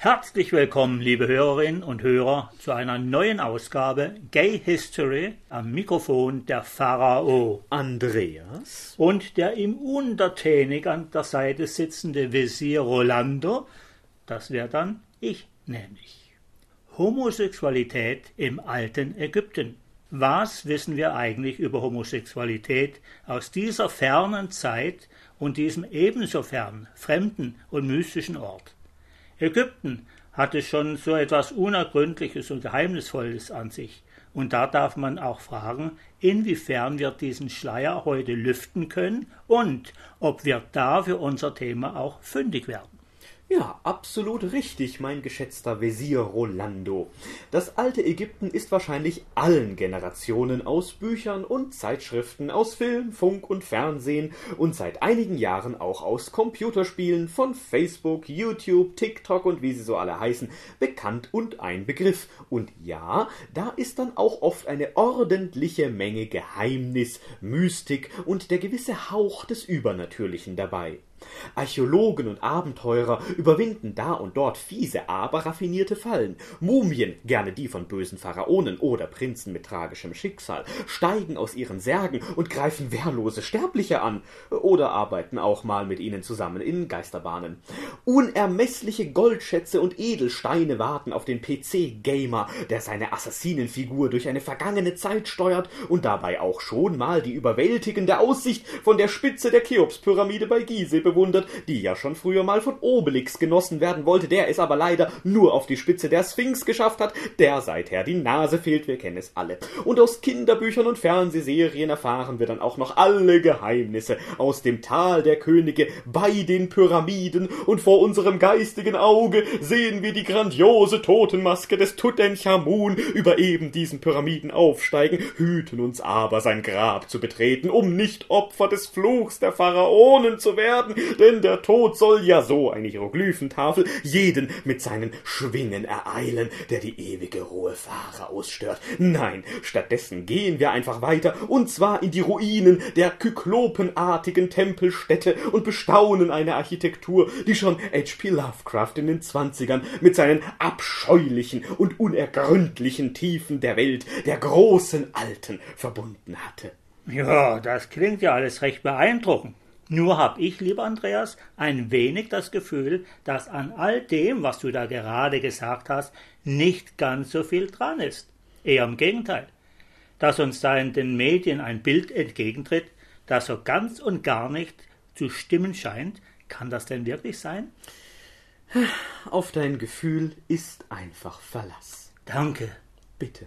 Herzlich willkommen, liebe Hörerinnen und Hörer, zu einer neuen Ausgabe Gay History am Mikrofon der Pharao Andreas und der ihm untertänig an der Seite sitzende Visier Rolando, das wäre dann ich nämlich. Homosexualität im alten Ägypten. Was wissen wir eigentlich über Homosexualität aus dieser fernen Zeit und diesem ebenso fernen, fremden und mystischen Ort? Ägypten hatte schon so etwas Unergründliches und Geheimnisvolles an sich. Und da darf man auch fragen, inwiefern wir diesen Schleier heute lüften können und ob wir da für unser Thema auch fündig werden. Ja, absolut richtig, mein geschätzter Wesir Rolando. Das alte Ägypten ist wahrscheinlich allen Generationen aus Büchern und Zeitschriften, aus Film, Funk und Fernsehen und seit einigen Jahren auch aus Computerspielen von Facebook, YouTube, TikTok und wie sie so alle heißen, bekannt und ein Begriff. Und ja, da ist dann auch oft eine ordentliche Menge Geheimnis, Mystik und der gewisse Hauch des Übernatürlichen dabei. Archäologen und Abenteurer überwinden da und dort fiese, aber raffinierte Fallen. Mumien, gerne die von bösen Pharaonen oder Prinzen mit tragischem Schicksal, steigen aus ihren Särgen und greifen wehrlose Sterbliche an oder arbeiten auch mal mit ihnen zusammen in Geisterbahnen. Unermessliche Goldschätze und Edelsteine warten auf den PC-Gamer, der seine Assassinenfigur durch eine vergangene Zeit steuert und dabei auch schon mal die überwältigende Aussicht von der Spitze der Cheops-Pyramide bei Gizeh bewundert, die ja schon früher mal von Obelix genossen werden wollte, der es aber leider nur auf die Spitze der Sphinx geschafft hat, der seither die Nase fehlt, wir kennen es alle. Und aus Kinderbüchern und Fernsehserien erfahren wir dann auch noch alle Geheimnisse aus dem Tal der Könige bei den Pyramiden. Und vor unserem geistigen Auge sehen wir die grandiose Totenmaske des Tutanchamun über eben diesen Pyramiden aufsteigen, hüten uns aber sein Grab zu betreten, um nicht Opfer des Fluchs der Pharaonen zu werden, denn der Tod soll ja so eine Hieroglyphentafel jeden mit seinen Schwingen ereilen, der die ewige Ruhe Pharaos stört. Nein, stattdessen gehen wir einfach weiter, und zwar in die Ruinen der kyklopenartigen Tempelstätte und bestaunen eine Architektur, die schon H.P. Lovecraft in den Zwanzigern mit seinen abscheulichen und unergründlichen Tiefen der Welt der großen Alten verbunden hatte. Ja, das klingt ja alles recht beeindruckend. Nur hab ich, lieber Andreas, ein wenig das Gefühl, dass an all dem, was du da gerade gesagt hast, nicht ganz so viel dran ist. Eher im Gegenteil. Dass uns da in den Medien ein Bild entgegentritt, das so ganz und gar nicht zu stimmen scheint, kann das denn wirklich sein? Auf dein Gefühl ist einfach Verlass. Danke. Bitte.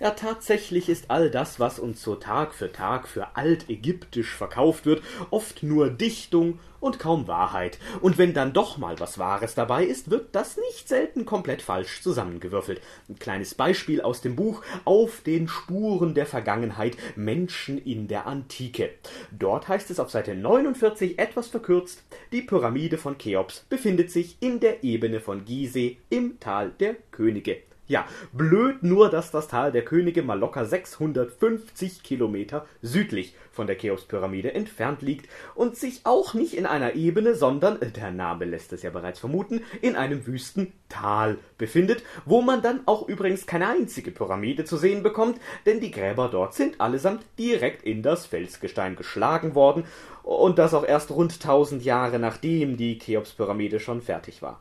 Ja, tatsächlich ist all das, was uns so Tag für Tag für altägyptisch verkauft wird, oft nur Dichtung und kaum Wahrheit. Und wenn dann doch mal was Wahres dabei ist, wird das nicht selten komplett falsch zusammengewürfelt. Ein kleines Beispiel aus dem Buch Auf den Spuren der Vergangenheit Menschen in der Antike. Dort heißt es auf Seite 49 etwas verkürzt, die Pyramide von Cheops befindet sich in der Ebene von Gizeh im Tal der Könige. Ja, blöd nur, dass das Tal der Könige mal locker 650 Kilometer südlich von der Cheops-Pyramide entfernt liegt und sich auch nicht in einer Ebene, sondern, äh, der Name lässt es ja bereits vermuten, in einem wüsten Tal befindet, wo man dann auch übrigens keine einzige Pyramide zu sehen bekommt, denn die Gräber dort sind allesamt direkt in das Felsgestein geschlagen worden und das auch erst rund tausend Jahre nachdem die Cheops-Pyramide schon fertig war.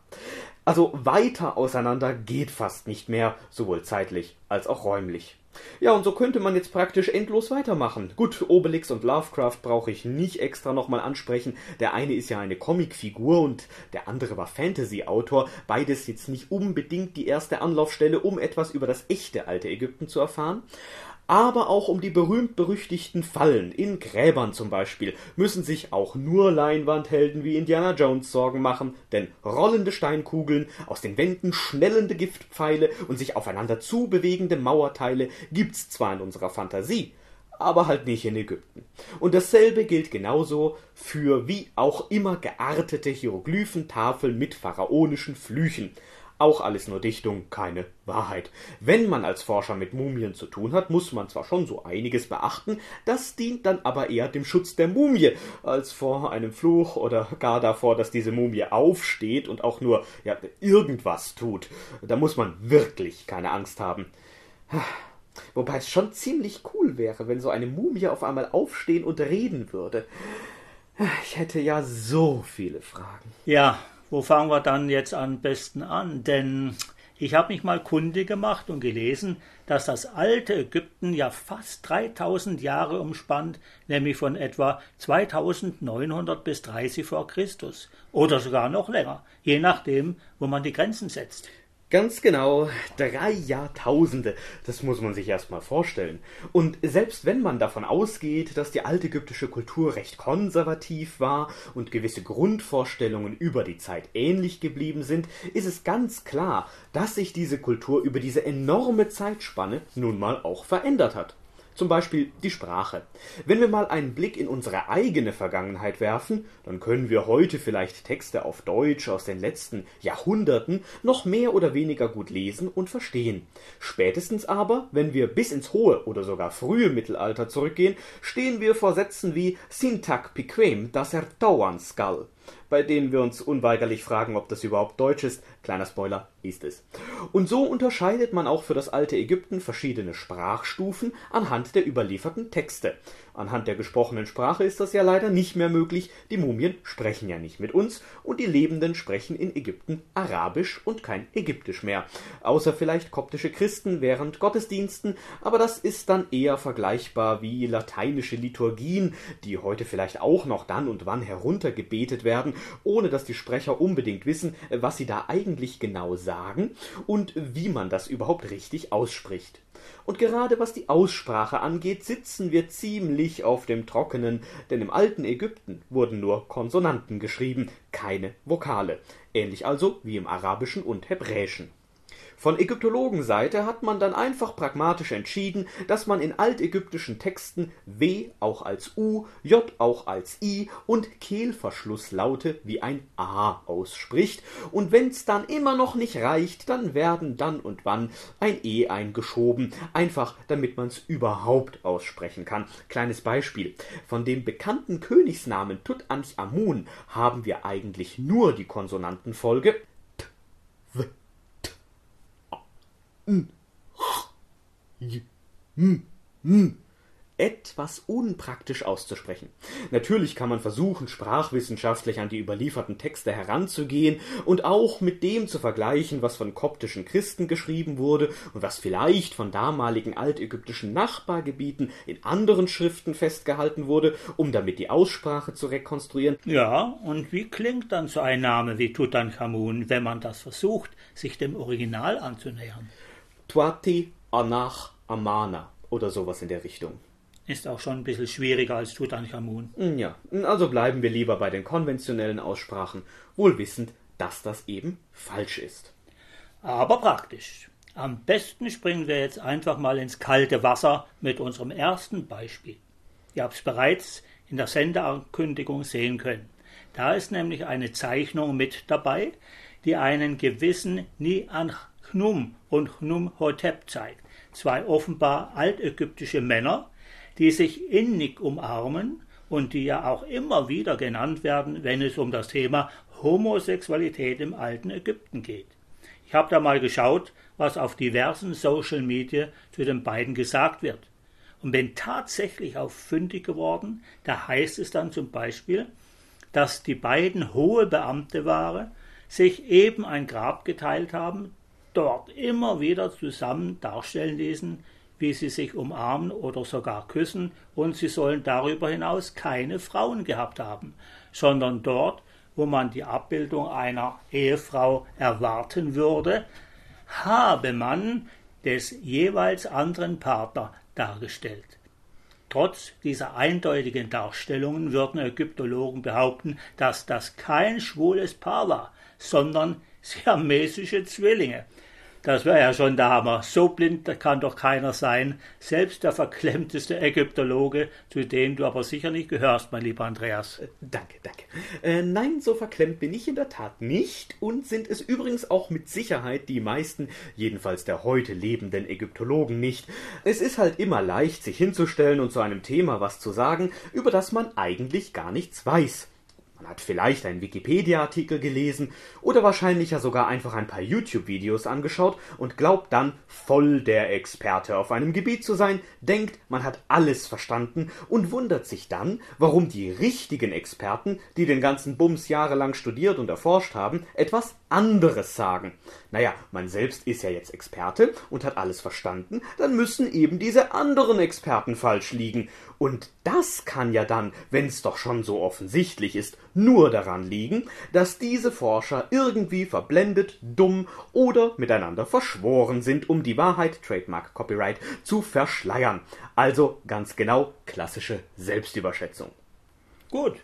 Also weiter auseinander geht fast nicht mehr, sowohl zeitlich als auch räumlich. Ja, und so könnte man jetzt praktisch endlos weitermachen. Gut, Obelix und Lovecraft brauche ich nicht extra nochmal ansprechen. Der eine ist ja eine Comicfigur und der andere war Fantasy-Autor. Beides jetzt nicht unbedingt die erste Anlaufstelle, um etwas über das echte alte Ägypten zu erfahren aber auch um die berühmt-berüchtigten Fallen, in Gräbern zum Beispiel, müssen sich auch nur Leinwandhelden wie Indiana Jones Sorgen machen, denn rollende Steinkugeln, aus den Wänden schnellende Giftpfeile und sich aufeinander zubewegende Mauerteile gibt's zwar in unserer Fantasie, aber halt nicht in Ägypten. Und dasselbe gilt genauso für wie auch immer geartete Hieroglyphentafeln mit pharaonischen Flüchen. Auch alles nur Dichtung, keine Wahrheit. Wenn man als Forscher mit Mumien zu tun hat, muss man zwar schon so einiges beachten, das dient dann aber eher dem Schutz der Mumie, als vor einem Fluch oder gar davor, dass diese Mumie aufsteht und auch nur ja, irgendwas tut. Da muss man wirklich keine Angst haben. Wobei es schon ziemlich cool wäre, wenn so eine Mumie auf einmal aufstehen und reden würde. Ich hätte ja so viele Fragen. Ja, wo fangen wir dann jetzt am besten an? Denn ich habe mich mal kundig gemacht und gelesen, dass das alte Ägypten ja fast 3000 Jahre umspannt, nämlich von etwa 2900 bis 30 vor Christus oder sogar noch länger, je nachdem, wo man die Grenzen setzt. Ganz genau, drei Jahrtausende. Das muss man sich erst mal vorstellen. Und selbst wenn man davon ausgeht, dass die altägyptische Kultur recht konservativ war und gewisse Grundvorstellungen über die Zeit ähnlich geblieben sind, ist es ganz klar, dass sich diese Kultur über diese enorme Zeitspanne nun mal auch verändert hat. Zum Beispiel die Sprache. Wenn wir mal einen Blick in unsere eigene Vergangenheit werfen, dann können wir heute vielleicht Texte auf Deutsch aus den letzten Jahrhunderten noch mehr oder weniger gut lesen und verstehen. Spätestens aber, wenn wir bis ins hohe oder sogar frühe Mittelalter zurückgehen, stehen wir vor Sätzen wie Syntac piquem das er dauern skal bei denen wir uns unweigerlich fragen, ob das überhaupt Deutsch ist. Kleiner Spoiler, ist es. Und so unterscheidet man auch für das alte Ägypten verschiedene Sprachstufen anhand der überlieferten Texte. Anhand der gesprochenen Sprache ist das ja leider nicht mehr möglich. Die Mumien sprechen ja nicht mit uns und die Lebenden sprechen in Ägypten Arabisch und kein Ägyptisch mehr. Außer vielleicht koptische Christen während Gottesdiensten, aber das ist dann eher vergleichbar wie lateinische Liturgien, die heute vielleicht auch noch dann und wann heruntergebetet werden, ohne dass die Sprecher unbedingt wissen, was sie da eigentlich genau sagen und wie man das überhaupt richtig ausspricht. Und gerade was die Aussprache angeht, sitzen wir ziemlich auf dem Trockenen, denn im alten Ägypten wurden nur Konsonanten geschrieben, keine Vokale, ähnlich also wie im Arabischen und Hebräischen. Von Ägyptologenseite hat man dann einfach pragmatisch entschieden, dass man in altägyptischen Texten W auch als U, J auch als I und Kehlverschlusslaute wie ein A ausspricht, und wenn's dann immer noch nicht reicht, dann werden dann und wann ein E eingeschoben, einfach damit man's überhaupt aussprechen kann. Kleines Beispiel. Von dem bekannten Königsnamen Tutanchamun haben wir eigentlich nur die Konsonantenfolge T, W, etwas unpraktisch auszusprechen. Natürlich kann man versuchen, sprachwissenschaftlich an die überlieferten Texte heranzugehen und auch mit dem zu vergleichen, was von koptischen Christen geschrieben wurde und was vielleicht von damaligen altägyptischen Nachbargebieten in anderen Schriften festgehalten wurde, um damit die Aussprache zu rekonstruieren. Ja, und wie klingt dann so ein Name wie Tutanchamun, wenn man das versucht, sich dem Original anzunähern? Tuati Anach Amana oder sowas in der Richtung. Ist auch schon ein bisschen schwieriger als Tutanchamun. Hm, ja, also bleiben wir lieber bei den konventionellen Aussprachen, wohl wissend, dass das eben falsch ist. Aber praktisch. Am besten springen wir jetzt einfach mal ins kalte Wasser mit unserem ersten Beispiel. Ihr habt es bereits in der Sendeankündigung sehen können. Da ist nämlich eine Zeichnung mit dabei, die einen gewissen Ni-An-Chnum und Chnum-Hotep zeigt. Zwei offenbar altägyptische Männer, die sich innig umarmen und die ja auch immer wieder genannt werden, wenn es um das Thema Homosexualität im alten Ägypten geht. Ich habe da mal geschaut, was auf diversen Social Media zu den beiden gesagt wird. Und bin tatsächlich auf fündig geworden, da heißt es dann zum Beispiel, dass die beiden hohe Beamte waren, sich eben ein Grab geteilt haben, dort immer wieder zusammen darstellen ließen, wie sie sich umarmen oder sogar küssen, und sie sollen darüber hinaus keine Frauen gehabt haben, sondern dort, wo man die Abbildung einer Ehefrau erwarten würde, habe man des jeweils anderen Partner dargestellt. Trotz dieser eindeutigen Darstellungen würden Ägyptologen behaupten, dass das kein schwules Paar war, sondern siamesische Zwillinge. Das wäre ja schon der Hammer. So blind kann doch keiner sein. Selbst der verklemmteste Ägyptologe, zu dem du aber sicher nicht gehörst, mein lieber Andreas. Äh, danke, danke. Äh, nein, so verklemmt bin ich in der Tat nicht und sind es übrigens auch mit Sicherheit die meisten, jedenfalls der heute lebenden Ägyptologen nicht. Es ist halt immer leicht, sich hinzustellen und zu einem Thema was zu sagen, über das man eigentlich gar nichts weiß. Man hat vielleicht einen Wikipedia-Artikel gelesen oder wahrscheinlich ja sogar einfach ein paar YouTube-Videos angeschaut und glaubt dann, voll der Experte auf einem Gebiet zu sein, denkt, man hat alles verstanden und wundert sich dann, warum die richtigen Experten, die den ganzen Bums jahrelang studiert und erforscht haben, etwas anderes sagen. Naja, man selbst ist ja jetzt Experte und hat alles verstanden, dann müssen eben diese anderen Experten falsch liegen. Und das kann ja dann, wenn's doch schon so offensichtlich ist, nur daran liegen, dass diese Forscher irgendwie verblendet, dumm oder miteinander verschworen sind, um die Wahrheit, Trademark Copyright, zu verschleiern. Also ganz genau klassische Selbstüberschätzung. Gut,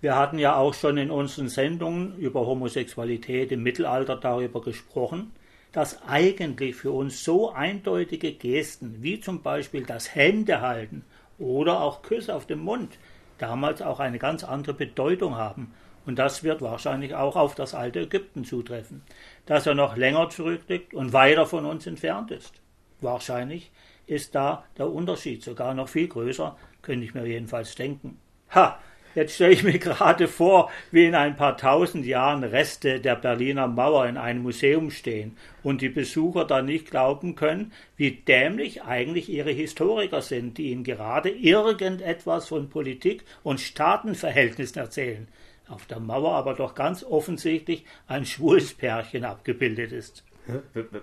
wir hatten ja auch schon in unseren Sendungen über Homosexualität im Mittelalter darüber gesprochen, dass eigentlich für uns so eindeutige Gesten wie zum Beispiel das Händehalten oder auch Küsse auf den Mund damals auch eine ganz andere Bedeutung haben. Und das wird wahrscheinlich auch auf das alte Ägypten zutreffen, das ja noch länger zurückliegt und weiter von uns entfernt ist. Wahrscheinlich ist da der Unterschied sogar noch viel größer, könnte ich mir jedenfalls denken. Ha, Jetzt stelle ich mir gerade vor, wie in ein paar tausend Jahren Reste der Berliner Mauer in einem Museum stehen und die Besucher dann nicht glauben können, wie dämlich eigentlich ihre Historiker sind, die ihnen gerade irgendetwas von Politik und Staatenverhältnissen erzählen. Auf der Mauer aber doch ganz offensichtlich ein schwules Pärchen abgebildet ist.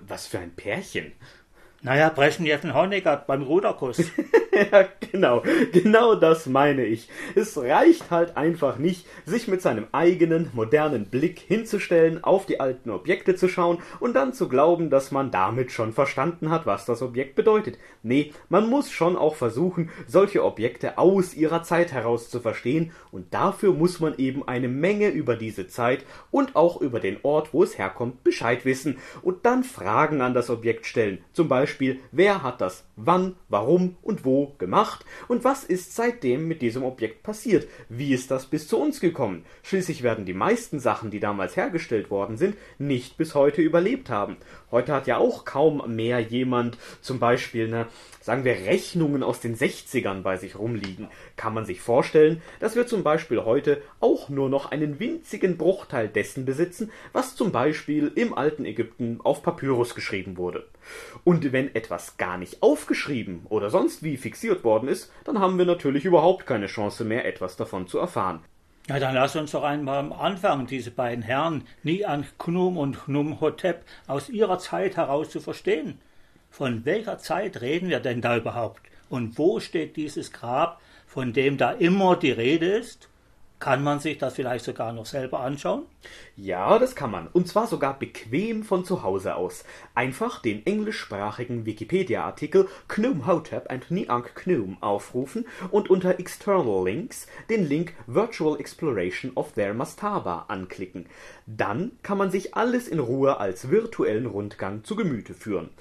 Was für ein Pärchen? Naja, Breschnev und Honecker beim Ruderkuss. ja, genau, genau das meine ich. Es reicht halt einfach nicht, sich mit seinem eigenen, modernen Blick hinzustellen, auf die alten Objekte zu schauen und dann zu glauben, dass man damit schon verstanden hat, was das Objekt bedeutet. Nee, man muss schon auch versuchen, solche Objekte aus ihrer Zeit heraus zu verstehen und dafür muss man eben eine Menge über diese Zeit und auch über den Ort, wo es herkommt, Bescheid wissen und dann Fragen an das Objekt stellen. Zum Beispiel Beispiel, wer hat das wann, warum und wo gemacht und was ist seitdem mit diesem Objekt passiert, wie ist das bis zu uns gekommen. Schließlich werden die meisten Sachen, die damals hergestellt worden sind, nicht bis heute überlebt haben. Heute hat ja auch kaum mehr jemand zum Beispiel eine sagen wir, Rechnungen aus den 60ern bei sich rumliegen, kann man sich vorstellen, dass wir zum Beispiel heute auch nur noch einen winzigen Bruchteil dessen besitzen, was zum Beispiel im alten Ägypten auf Papyrus geschrieben wurde. Und wenn etwas gar nicht aufgeschrieben oder sonst wie fixiert worden ist, dann haben wir natürlich überhaupt keine Chance mehr, etwas davon zu erfahren. Ja, dann lass uns doch einmal am Anfang diese beiden Herren, Nian Knum und Knum Hotep, aus ihrer Zeit heraus zu verstehen. Von welcher Zeit reden wir denn da überhaupt? Und wo steht dieses Grab, von dem da immer die Rede ist? Kann man sich das vielleicht sogar noch selber anschauen? Ja, das kann man. Und zwar sogar bequem von zu Hause aus. Einfach den englischsprachigen Wikipedia-Artikel Knum Hotep and Niank Knum aufrufen und unter External Links den Link Virtual Exploration of their Mastaba anklicken. Dann kann man sich alles in Ruhe als virtuellen Rundgang zu Gemüte führen.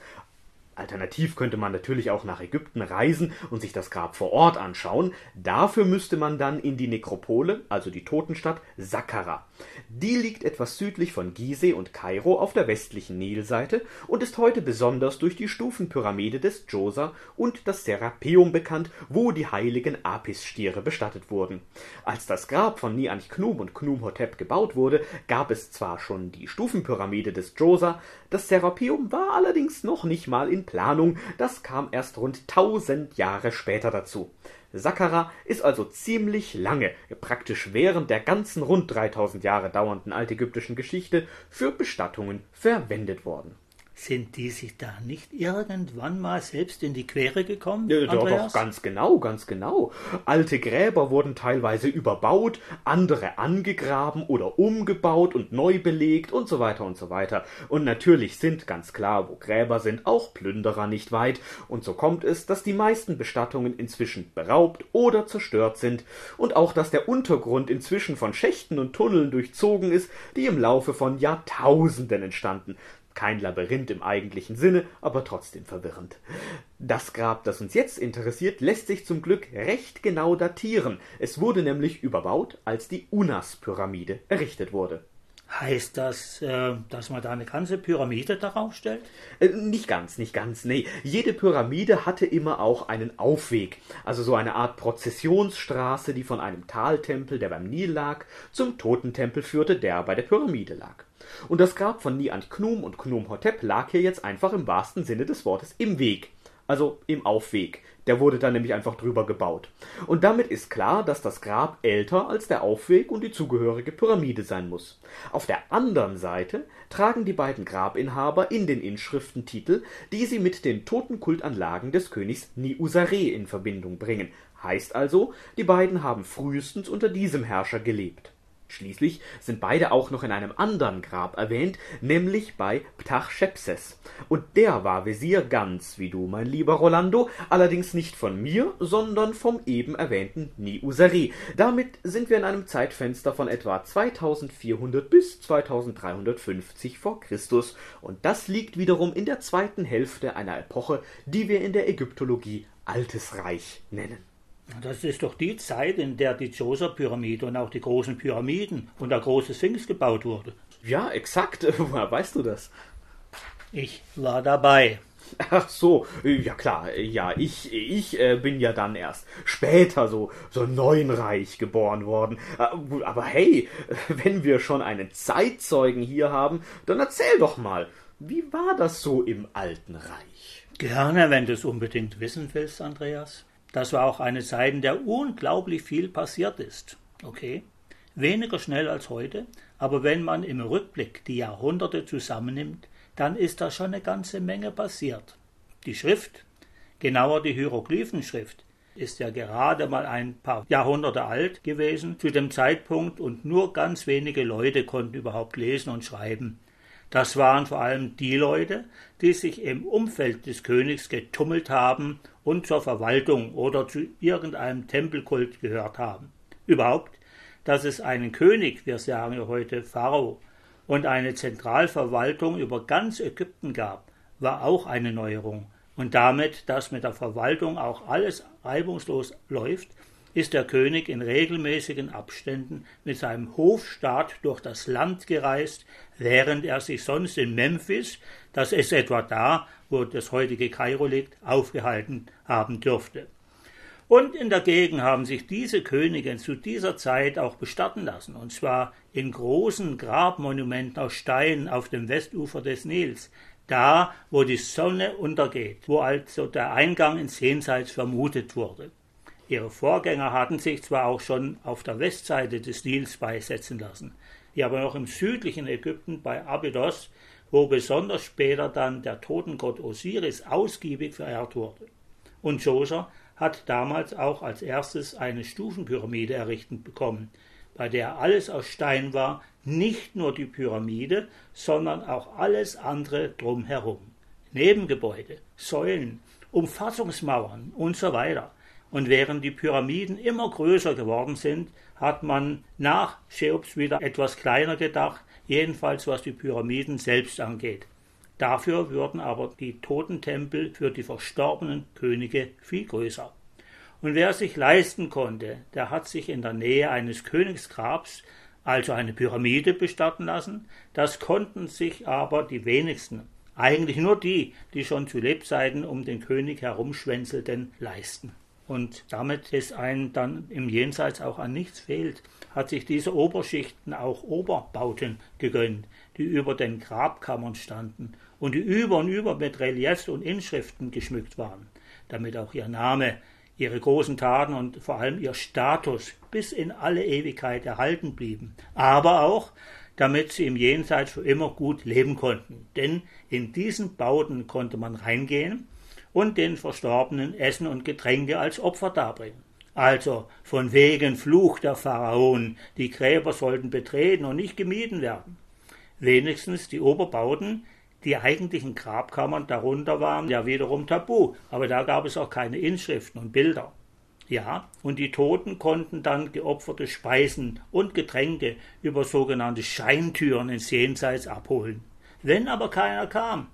Alternativ könnte man natürlich auch nach Ägypten reisen und sich das Grab vor Ort anschauen. Dafür müsste man dann in die Nekropole, also die Totenstadt Saqqara. Die liegt etwas südlich von Gizeh und Kairo auf der westlichen Nilseite und ist heute besonders durch die Stufenpyramide des Djoser und das Serapeum bekannt, wo die heiligen Apis-Stiere bestattet wurden. Als das Grab von Nianch-Knum und Knum-Hotep gebaut wurde, gab es zwar schon die Stufenpyramide des Djoser, das Serapeum war allerdings noch nicht mal in Planung, das kam erst rund tausend Jahre später dazu. Saqqara ist also ziemlich lange, praktisch während der ganzen rund 3000 Jahre dauernden altägyptischen Geschichte, für Bestattungen verwendet worden. Sind die sich da nicht irgendwann mal selbst in die Quere gekommen? Ja, doch, doch, ganz genau, ganz genau. Alte Gräber wurden teilweise überbaut, andere angegraben oder umgebaut und neu belegt und so weiter und so weiter. Und natürlich sind ganz klar, wo Gräber sind, auch Plünderer nicht weit. Und so kommt es, dass die meisten Bestattungen inzwischen beraubt oder zerstört sind und auch, dass der Untergrund inzwischen von Schächten und Tunneln durchzogen ist, die im Laufe von Jahrtausenden entstanden kein Labyrinth im eigentlichen Sinne, aber trotzdem verwirrend. Das Grab, das uns jetzt interessiert, lässt sich zum Glück recht genau datieren. Es wurde nämlich überbaut, als die Unas-Pyramide errichtet wurde. Heißt das, äh, dass man da eine ganze Pyramide darauf stellt? Äh, nicht ganz, nicht ganz, nee. Jede Pyramide hatte immer auch einen Aufweg, also so eine Art Prozessionsstraße, die von einem Taltempel, der beim Nil lag, zum Totentempel führte, der bei der Pyramide lag. Und das Grab von Niant Knum und Knum Hotep lag hier jetzt einfach im wahrsten Sinne des Wortes im Weg also im Aufweg. Der wurde dann nämlich einfach drüber gebaut. Und damit ist klar, dass das Grab älter als der Aufweg und die zugehörige Pyramide sein muss. Auf der anderen Seite tragen die beiden Grabinhaber in den Inschriften Titel, die sie mit den Totenkultanlagen des Königs Niusare in Verbindung bringen. Heißt also, die beiden haben frühestens unter diesem Herrscher gelebt. Schließlich sind beide auch noch in einem anderen Grab erwähnt, nämlich bei Ptachschepses. Und der war Wesir ganz wie du, mein lieber Rolando, allerdings nicht von mir, sondern vom eben erwähnten Niusari. Damit sind wir in einem Zeitfenster von etwa 2400 bis 2350 vor Christus. Und das liegt wiederum in der zweiten Hälfte einer Epoche, die wir in der Ägyptologie Altes Reich nennen. Das ist doch die Zeit, in der die Djoser-Pyramide und auch die großen Pyramiden und der große Sphinx gebaut wurde. Ja, exakt. Woher weißt du das? Ich war dabei. Ach so, ja klar, ja, ich, ich äh, bin ja dann erst später so, so neunreich geboren worden. Äh, aber hey, wenn wir schon einen Zeitzeugen hier haben, dann erzähl doch mal, wie war das so im Alten Reich? Gerne, wenn du es unbedingt wissen willst, Andreas. Das war auch eine Zeit, in der unglaublich viel passiert ist. Okay? Weniger schnell als heute, aber wenn man im Rückblick die Jahrhunderte zusammennimmt, dann ist da schon eine ganze Menge passiert. Die Schrift, genauer die Hieroglyphenschrift, ist ja gerade mal ein paar Jahrhunderte alt gewesen zu dem Zeitpunkt und nur ganz wenige Leute konnten überhaupt lesen und schreiben. Das waren vor allem die Leute, die sich im Umfeld des Königs getummelt haben und zur Verwaltung oder zu irgendeinem Tempelkult gehört haben. Überhaupt, dass es einen König, wir sagen ja heute Pharao, und eine Zentralverwaltung über ganz Ägypten gab, war auch eine Neuerung. Und damit, dass mit der Verwaltung auch alles reibungslos läuft, ist der König in regelmäßigen Abständen mit seinem Hofstaat durch das Land gereist, während er sich sonst in Memphis, das ist etwa da, wo das heutige Kairo liegt, aufgehalten haben dürfte. Und in der Gegend haben sich diese Könige zu dieser Zeit auch bestatten lassen, und zwar in großen Grabmonumenten aus Stein auf dem Westufer des Nils, da, wo die Sonne untergeht, wo also der Eingang ins Jenseits vermutet wurde. Ihre Vorgänger hatten sich zwar auch schon auf der Westseite des Nils beisetzen lassen, die aber noch im südlichen Ägypten bei Abydos, wo besonders später dann der Totengott Osiris ausgiebig verehrt wurde. Und Djoser hat damals auch als erstes eine Stufenpyramide errichtet bekommen, bei der alles aus Stein war, nicht nur die Pyramide, sondern auch alles andere drumherum. Nebengebäude, Säulen, Umfassungsmauern und so weiter. Und während die Pyramiden immer größer geworden sind, hat man nach Cheops wieder etwas kleiner gedacht, jedenfalls was die Pyramiden selbst angeht. Dafür würden aber die Totentempel für die verstorbenen Könige viel größer. Und wer es sich leisten konnte, der hat sich in der Nähe eines Königsgrabs, also eine Pyramide, bestatten lassen. Das konnten sich aber die wenigsten, eigentlich nur die, die schon zu Lebzeiten um den König herumschwänzelten, leisten und damit es einem dann im Jenseits auch an nichts fehlt, hat sich diese Oberschichten auch Oberbauten gegönnt, die über den Grabkammern standen und die über und über mit Reliefs und Inschriften geschmückt waren, damit auch ihr Name, ihre großen Taten und vor allem ihr Status bis in alle Ewigkeit erhalten blieben, aber auch damit sie im Jenseits für immer gut leben konnten. Denn in diesen Bauten konnte man reingehen und den Verstorbenen Essen und Getränke als Opfer darbringen. Also von wegen Fluch der Pharaonen, die Gräber sollten betreten und nicht gemieden werden. Wenigstens die Oberbauten, die eigentlichen Grabkammern darunter waren ja wiederum tabu, aber da gab es auch keine Inschriften und Bilder. Ja, und die Toten konnten dann geopferte Speisen und Getränke über sogenannte Scheintüren ins Jenseits abholen. Wenn aber keiner kam,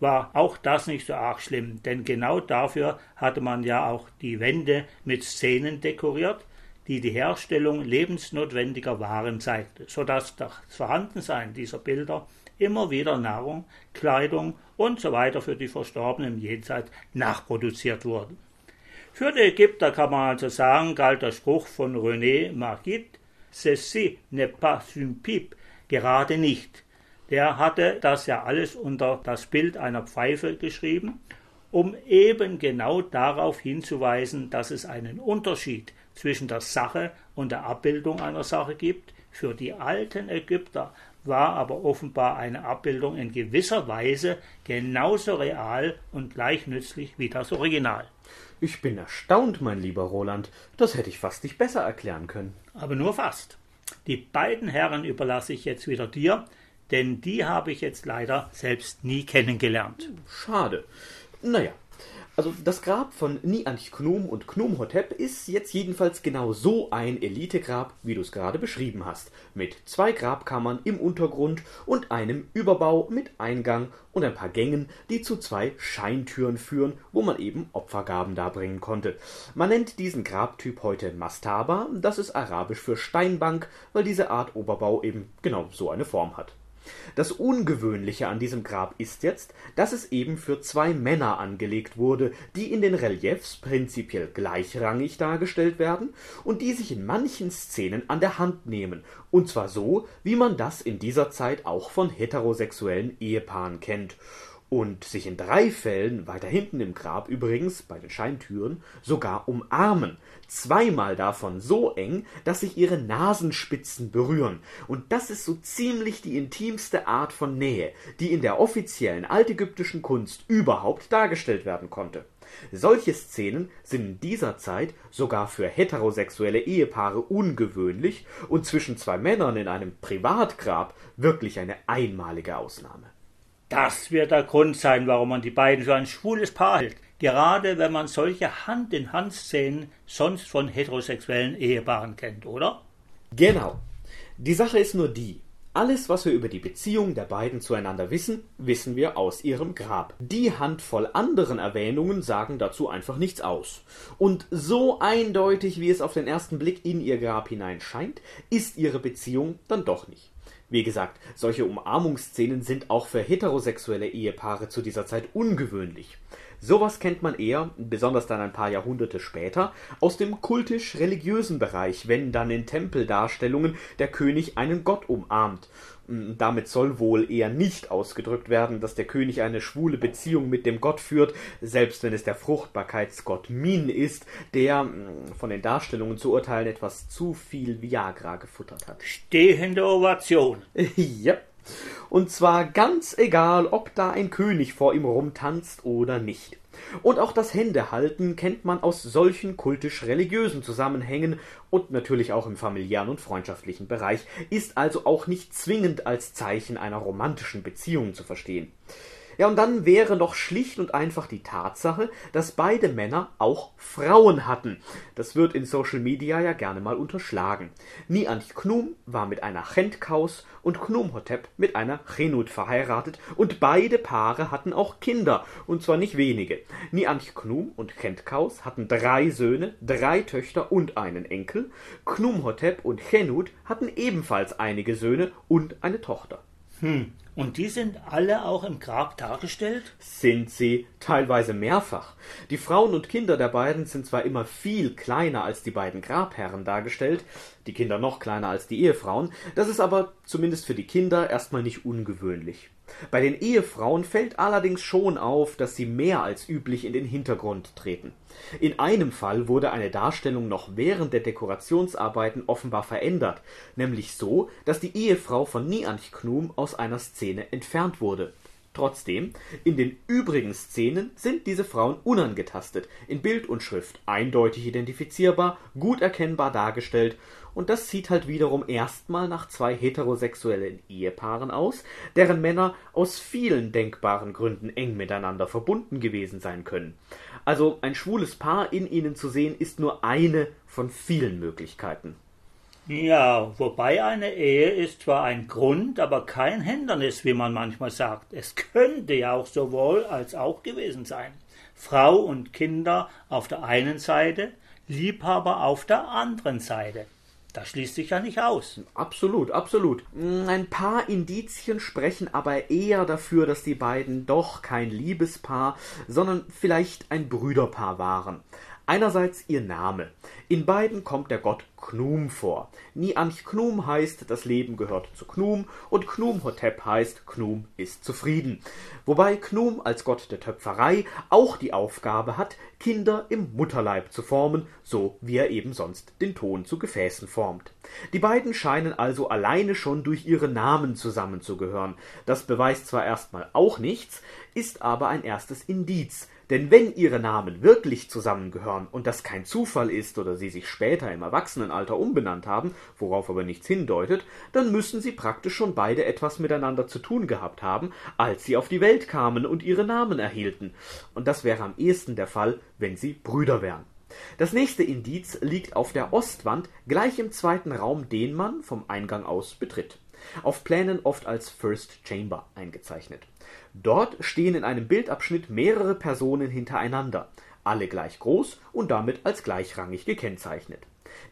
war auch das nicht so arg schlimm, denn genau dafür hatte man ja auch die Wände mit Szenen dekoriert, die die Herstellung lebensnotwendiger Waren zeigte, so dass das Vorhandensein dieser Bilder immer wieder Nahrung, Kleidung und so weiter für die Verstorbenen im Jenseits nachproduziert wurde. Für die Ägypter kann man also sagen, galt der Spruch von René Magritte, ceci n'est pas un pipe, gerade nicht. Der hatte das ja alles unter das Bild einer Pfeife geschrieben, um eben genau darauf hinzuweisen, dass es einen Unterschied zwischen der Sache und der Abbildung einer Sache gibt. Für die alten Ägypter war aber offenbar eine Abbildung in gewisser Weise genauso real und gleich nützlich wie das Original. Ich bin erstaunt, mein lieber Roland. Das hätte ich fast nicht besser erklären können. Aber nur fast. Die beiden Herren überlasse ich jetzt wieder dir, denn die habe ich jetzt leider selbst nie kennengelernt. Schade. Naja, also das Grab von Ni-Anch-Khnum und Khnumhotep ist jetzt jedenfalls genau so ein Elitegrab, wie du es gerade beschrieben hast, mit zwei Grabkammern im Untergrund und einem Überbau mit Eingang und ein paar Gängen, die zu zwei Scheintüren führen, wo man eben Opfergaben darbringen konnte. Man nennt diesen Grabtyp heute Mastaba, das ist arabisch für Steinbank, weil diese Art Oberbau eben genau so eine Form hat. Das Ungewöhnliche an diesem Grab ist jetzt, dass es eben für zwei Männer angelegt wurde, die in den Reliefs prinzipiell gleichrangig dargestellt werden und die sich in manchen Szenen an der Hand nehmen, und zwar so, wie man das in dieser Zeit auch von heterosexuellen Ehepaaren kennt und sich in drei Fällen, weiter hinten im Grab übrigens, bei den Scheintüren, sogar umarmen, zweimal davon so eng, dass sich ihre Nasenspitzen berühren, und das ist so ziemlich die intimste Art von Nähe, die in der offiziellen altägyptischen Kunst überhaupt dargestellt werden konnte. Solche Szenen sind in dieser Zeit sogar für heterosexuelle Ehepaare ungewöhnlich und zwischen zwei Männern in einem Privatgrab wirklich eine einmalige Ausnahme. Das wird der Grund sein, warum man die beiden für ein schwules Paar hält. Gerade wenn man solche Hand-in-Hand-Szenen sonst von heterosexuellen Ehepaaren kennt, oder? Genau. Die Sache ist nur die. Alles, was wir über die Beziehung der beiden zueinander wissen, wissen wir aus ihrem Grab. Die Handvoll anderen Erwähnungen sagen dazu einfach nichts aus. Und so eindeutig, wie es auf den ersten Blick in ihr Grab hinein scheint, ist ihre Beziehung dann doch nicht. Wie gesagt, solche Umarmungsszenen sind auch für heterosexuelle Ehepaare zu dieser Zeit ungewöhnlich. Sowas kennt man eher, besonders dann ein paar Jahrhunderte später, aus dem kultisch-religiösen Bereich, wenn dann in Tempeldarstellungen der König einen Gott umarmt. Damit soll wohl eher nicht ausgedrückt werden, dass der König eine schwule Beziehung mit dem Gott führt, selbst wenn es der Fruchtbarkeitsgott Min ist, der hm, von den Darstellungen zu urteilen etwas zu viel Viagra gefuttert hat. Stehende Ovation. ja. Und zwar ganz egal, ob da ein König vor ihm rumtanzt oder nicht. Und auch das Händehalten kennt man aus solchen kultisch-religiösen Zusammenhängen und natürlich auch im familiären und freundschaftlichen Bereich, ist also auch nicht zwingend als Zeichen einer romantischen Beziehung zu verstehen. Ja, und dann wäre noch schlicht und einfach die Tatsache, dass beide Männer auch Frauen hatten. Das wird in Social Media ja gerne mal unterschlagen. Nianch Knum war mit einer Chentkaus und Knumhotep mit einer Chenut verheiratet und beide Paare hatten auch Kinder, und zwar nicht wenige. Nianch Knum und Chentkaus hatten drei Söhne, drei Töchter und einen Enkel. Knumhotep und Chenut hatten ebenfalls einige Söhne und eine Tochter. Hm. Und die sind alle auch im Grab dargestellt? Sind sie, teilweise mehrfach. Die Frauen und Kinder der beiden sind zwar immer viel kleiner als die beiden Grabherren dargestellt, die Kinder noch kleiner als die Ehefrauen, das ist aber zumindest für die Kinder erstmal nicht ungewöhnlich. Bei den Ehefrauen fällt allerdings schon auf, dass sie mehr als üblich in den Hintergrund treten. In einem Fall wurde eine Darstellung noch während der Dekorationsarbeiten offenbar verändert, nämlich so, dass die Ehefrau von Nianchknum aus einer Szene entfernt wurde. Trotzdem, in den übrigen Szenen sind diese Frauen unangetastet, in Bild und Schrift eindeutig identifizierbar, gut erkennbar dargestellt und das sieht halt wiederum erstmal nach zwei heterosexuellen Ehepaaren aus, deren Männer aus vielen denkbaren Gründen eng miteinander verbunden gewesen sein können. Also ein schwules Paar in ihnen zu sehen, ist nur eine von vielen Möglichkeiten. Ja, wobei eine Ehe ist zwar ein Grund, aber kein Hindernis, wie man manchmal sagt. Es könnte ja auch sowohl als auch gewesen sein. Frau und Kinder auf der einen Seite, Liebhaber auf der anderen Seite. Das schließt sich ja nicht aus. Absolut, absolut. Ein paar Indizien sprechen aber eher dafür, dass die beiden doch kein Liebespaar, sondern vielleicht ein Brüderpaar waren. Einerseits ihr Name. In beiden kommt der Gott Knum vor. Nianch Knum heißt, das Leben gehört zu Knum und Knum Hotep heißt, Knum ist zufrieden. Wobei Knum als Gott der Töpferei auch die Aufgabe hat, Kinder im Mutterleib zu formen, so wie er eben sonst den Ton zu Gefäßen formt. Die beiden scheinen also alleine schon durch ihre Namen zusammenzugehören. Das beweist zwar erstmal auch nichts, ist aber ein erstes Indiz, denn wenn ihre Namen wirklich zusammengehören und das kein Zufall ist oder sie sich später im Erwachsenenalter umbenannt haben, worauf aber nichts hindeutet, dann müssen sie praktisch schon beide etwas miteinander zu tun gehabt haben, als sie auf die Welt kamen und ihre Namen erhielten. Und das wäre am ehesten der Fall, wenn sie Brüder wären. Das nächste Indiz liegt auf der Ostwand, gleich im zweiten Raum, den man vom Eingang aus betritt. Auf Plänen oft als First Chamber eingezeichnet. Dort stehen in einem Bildabschnitt mehrere Personen hintereinander, alle gleich groß und damit als gleichrangig gekennzeichnet.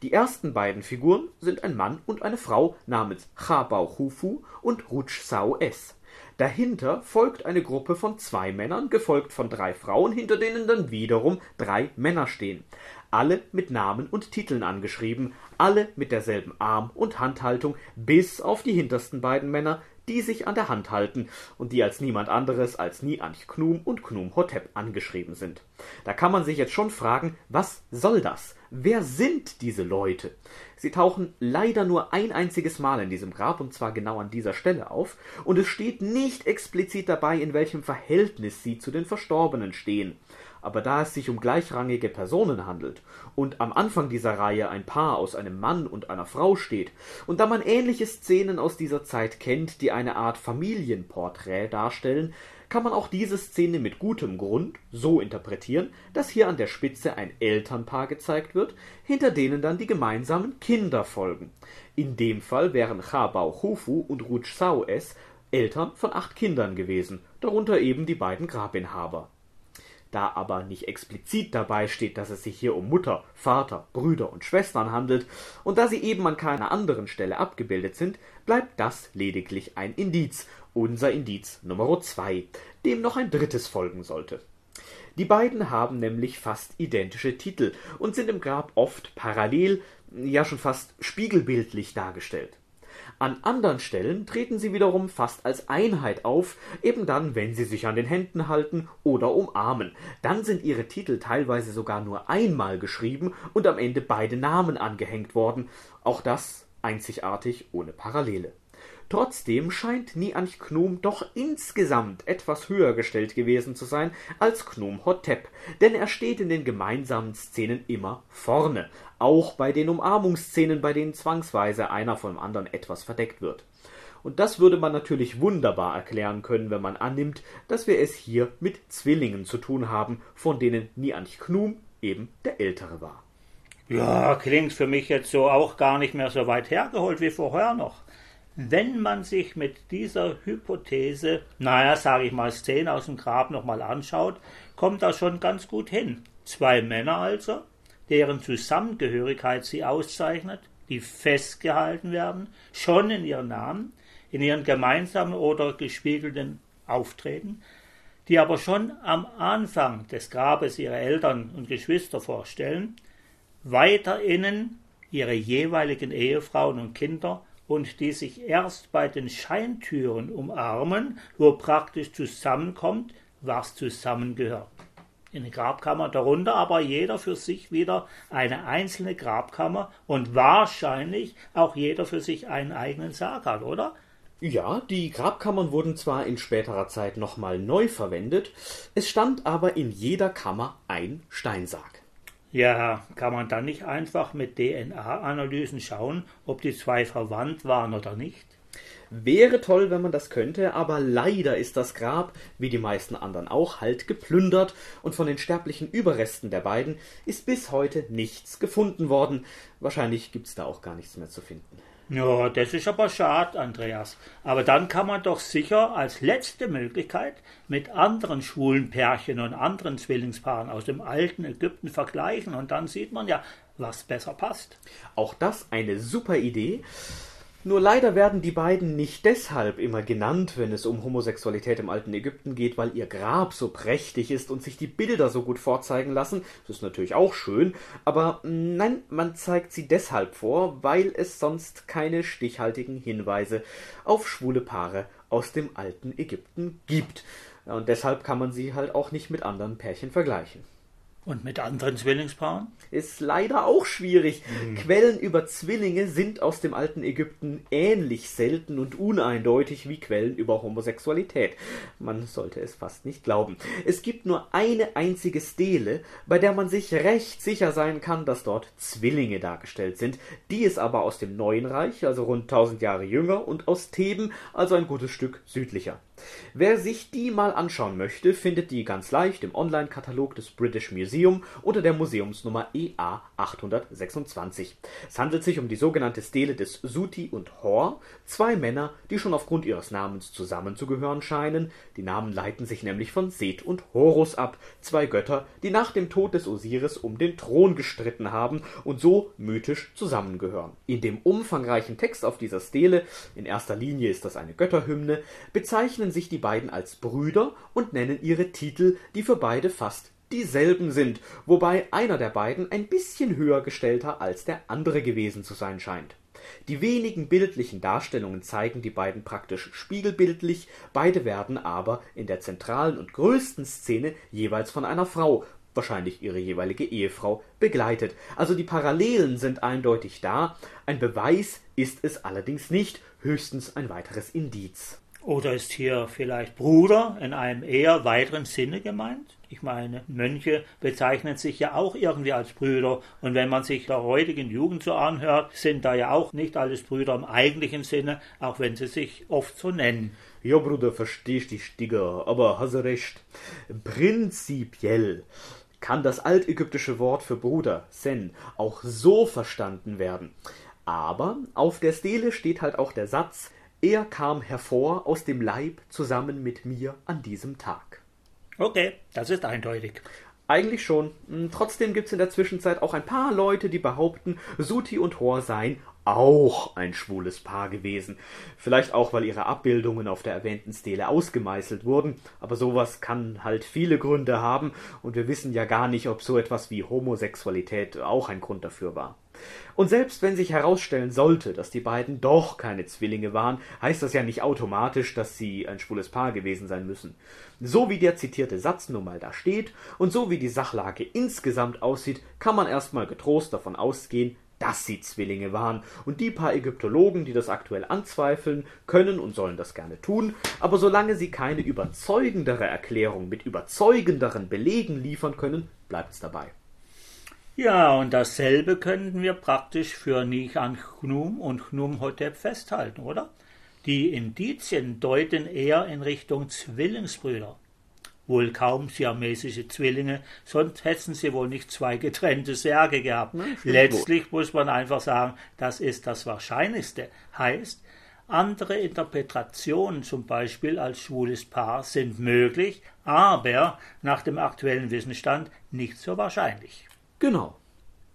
Die ersten beiden Figuren sind ein Mann und eine Frau namens Chabao Hufu und Rutschsao S. Dahinter folgt eine Gruppe von zwei Männern, gefolgt von drei Frauen, hinter denen dann wiederum drei Männer stehen. Alle mit Namen und Titeln angeschrieben, alle mit derselben Arm- und Handhaltung, bis auf die hintersten beiden Männer, die sich an der Hand halten und die als niemand anderes als Nianch Knum und Knum Hotep angeschrieben sind. Da kann man sich jetzt schon fragen, was soll das? Wer sind diese Leute? Sie tauchen leider nur ein einziges Mal in diesem Grab, und zwar genau an dieser Stelle auf, und es steht nicht explizit dabei, in welchem Verhältnis sie zu den Verstorbenen stehen aber da es sich um gleichrangige Personen handelt und am Anfang dieser Reihe ein Paar aus einem Mann und einer Frau steht, und da man ähnliche Szenen aus dieser Zeit kennt, die eine Art Familienporträt darstellen, kann man auch diese Szene mit gutem Grund so interpretieren, dass hier an der Spitze ein Elternpaar gezeigt wird, hinter denen dann die gemeinsamen Kinder folgen. In dem Fall wären Chabao Hufu und Rutschsau es Eltern von acht Kindern gewesen, darunter eben die beiden Grabinhaber. Da aber nicht explizit dabei steht, dass es sich hier um Mutter, Vater, Brüder und Schwestern handelt, und da sie eben an keiner anderen Stelle abgebildet sind, bleibt das lediglich ein Indiz, unser Indiz Nummer zwei, dem noch ein drittes folgen sollte. Die beiden haben nämlich fast identische Titel und sind im Grab oft parallel, ja schon fast spiegelbildlich dargestellt. An anderen Stellen treten sie wiederum fast als Einheit auf, eben dann, wenn sie sich an den Händen halten oder umarmen. Dann sind ihre Titel teilweise sogar nur einmal geschrieben und am Ende beide Namen angehängt worden. Auch das einzigartig ohne Parallele. Trotzdem scheint Nianch Knum doch insgesamt etwas höher gestellt gewesen zu sein als Knum Hotep, denn er steht in den gemeinsamen Szenen immer vorne, auch bei den Umarmungsszenen, bei denen zwangsweise einer vom anderen etwas verdeckt wird. Und das würde man natürlich wunderbar erklären können, wenn man annimmt, dass wir es hier mit Zwillingen zu tun haben, von denen Nianch Knum eben der ältere war. Ja, klingt für mich jetzt so auch gar nicht mehr so weit hergeholt wie vorher noch. Wenn man sich mit dieser Hypothese, naja, sage ich mal, Szene aus dem Grab nochmal anschaut, kommt das schon ganz gut hin. Zwei Männer also, deren Zusammengehörigkeit sie auszeichnet, die festgehalten werden, schon in ihren Namen, in ihren gemeinsamen oder gespiegelten Auftreten, die aber schon am Anfang des Grabes ihre Eltern und Geschwister vorstellen, weiter innen ihre jeweiligen Ehefrauen und Kinder und die sich erst bei den Scheintüren umarmen, wo praktisch zusammenkommt, was zusammengehört. In der Grabkammer darunter aber jeder für sich wieder eine einzelne Grabkammer und wahrscheinlich auch jeder für sich einen eigenen Sarg hat, oder? Ja, die Grabkammern wurden zwar in späterer Zeit nochmal neu verwendet, es stand aber in jeder Kammer ein Steinsarg. Ja, kann man dann nicht einfach mit DNA-Analysen schauen, ob die zwei verwandt waren oder nicht? Wäre toll, wenn man das könnte, aber leider ist das Grab, wie die meisten anderen auch, halt geplündert und von den sterblichen Überresten der beiden ist bis heute nichts gefunden worden. Wahrscheinlich gibt's da auch gar nichts mehr zu finden. Ja, das ist aber schade, Andreas. Aber dann kann man doch sicher als letzte Möglichkeit mit anderen schwulen Pärchen und anderen Zwillingspaaren aus dem alten Ägypten vergleichen und dann sieht man ja, was besser passt. Auch das eine super Idee. Nur leider werden die beiden nicht deshalb immer genannt, wenn es um Homosexualität im alten Ägypten geht, weil ihr Grab so prächtig ist und sich die Bilder so gut vorzeigen lassen. Das ist natürlich auch schön, aber nein, man zeigt sie deshalb vor, weil es sonst keine stichhaltigen Hinweise auf schwule Paare aus dem alten Ägypten gibt. Und deshalb kann man sie halt auch nicht mit anderen Pärchen vergleichen. Und mit anderen Zwillingspaaren? Ist leider auch schwierig. Mhm. Quellen über Zwillinge sind aus dem alten Ägypten ähnlich selten und uneindeutig wie Quellen über Homosexualität. Man sollte es fast nicht glauben. Es gibt nur eine einzige Stele, bei der man sich recht sicher sein kann, dass dort Zwillinge dargestellt sind. Die ist aber aus dem Neuen Reich, also rund 1000 Jahre jünger, und aus Theben, also ein gutes Stück südlicher. Wer sich die mal anschauen möchte, findet die ganz leicht im Online-Katalog des British Museum unter der Museumsnummer EA 826. Es handelt sich um die sogenannte Stele des Suti und Hor, zwei Männer, die schon aufgrund ihres Namens zusammenzugehören scheinen. Die Namen leiten sich nämlich von Seth und Horus ab, zwei Götter, die nach dem Tod des Osiris um den Thron gestritten haben und so mythisch zusammengehören. In dem umfangreichen Text auf dieser Stele, in erster Linie ist das eine Götterhymne, bezeichnen bezeichnen sich die beiden als Brüder und nennen ihre Titel, die für beide fast dieselben sind, wobei einer der beiden ein bisschen höher gestellter als der andere gewesen zu sein scheint. Die wenigen bildlichen Darstellungen zeigen die beiden praktisch spiegelbildlich, beide werden aber in der zentralen und größten Szene jeweils von einer Frau, wahrscheinlich ihre jeweilige Ehefrau, begleitet. Also die Parallelen sind eindeutig da, ein Beweis ist es allerdings nicht, höchstens ein weiteres Indiz. Oder ist hier vielleicht Bruder in einem eher weiteren Sinne gemeint? Ich meine, Mönche bezeichnen sich ja auch irgendwie als Brüder. Und wenn man sich der heutigen Jugend so anhört, sind da ja auch nicht alles Brüder im eigentlichen Sinne, auch wenn sie sich oft so nennen. Ja, Bruder, verstehst dich, Digger, aber hast recht. Prinzipiell kann das altägyptische Wort für Bruder, Sen, auch so verstanden werden. Aber auf der Stele steht halt auch der Satz, er kam hervor aus dem Leib zusammen mit mir an diesem Tag. Okay, das ist eindeutig. Eigentlich schon. Hm, trotzdem gibt es in der Zwischenzeit auch ein paar Leute, die behaupten, Suti und Hor seien auch ein schwules Paar gewesen. Vielleicht auch, weil ihre Abbildungen auf der erwähnten Stele ausgemeißelt wurden, aber sowas kann halt viele Gründe haben und wir wissen ja gar nicht, ob so etwas wie Homosexualität auch ein Grund dafür war. Und selbst wenn sich herausstellen sollte, dass die beiden doch keine Zwillinge waren, heißt das ja nicht automatisch, dass sie ein schwules Paar gewesen sein müssen. So wie der zitierte Satz nun mal da steht und so wie die Sachlage insgesamt aussieht, kann man erstmal getrost davon ausgehen, dass sie Zwillinge waren. Und die paar Ägyptologen, die das aktuell anzweifeln, können und sollen das gerne tun, aber solange sie keine überzeugendere Erklärung mit überzeugenderen Belegen liefern können, bleibt's dabei. Ja, und dasselbe könnten wir praktisch für Nichan Chnum und Chnum Hotep festhalten, oder? Die Indizien deuten eher in Richtung Zwillingsbrüder. Wohl kaum siamesische Zwillinge, sonst hätten sie wohl nicht zwei getrennte Särge gehabt. Na, Letztlich muss man einfach sagen, das ist das Wahrscheinlichste. Heißt, andere Interpretationen, zum Beispiel als schwules Paar, sind möglich, aber nach dem aktuellen Wissensstand nicht so wahrscheinlich. Genau.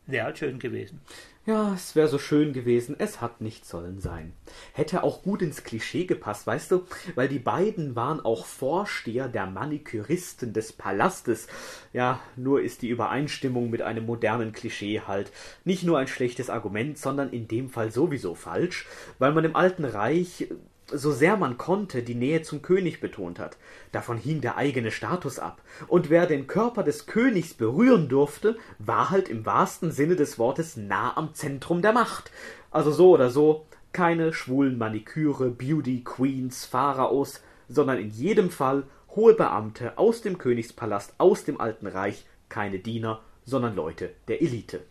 Wäre halt schön gewesen. Ja, es wäre so schön gewesen, es hat nicht sollen sein. Hätte auch gut ins Klischee gepasst, weißt du, weil die beiden waren auch Vorsteher der Maniküristen des Palastes. Ja, nur ist die Übereinstimmung mit einem modernen Klischee halt nicht nur ein schlechtes Argument, sondern in dem Fall sowieso falsch, weil man im Alten Reich so sehr man konnte, die Nähe zum König betont hat. Davon hing der eigene Status ab. Und wer den Körper des Königs berühren durfte, war halt im wahrsten Sinne des Wortes nah am Zentrum der Macht. Also so oder so, keine schwulen Maniküre, Beauty, Queens, Pharaos, sondern in jedem Fall hohe Beamte aus dem Königspalast, aus dem Alten Reich, keine Diener, sondern Leute der Elite.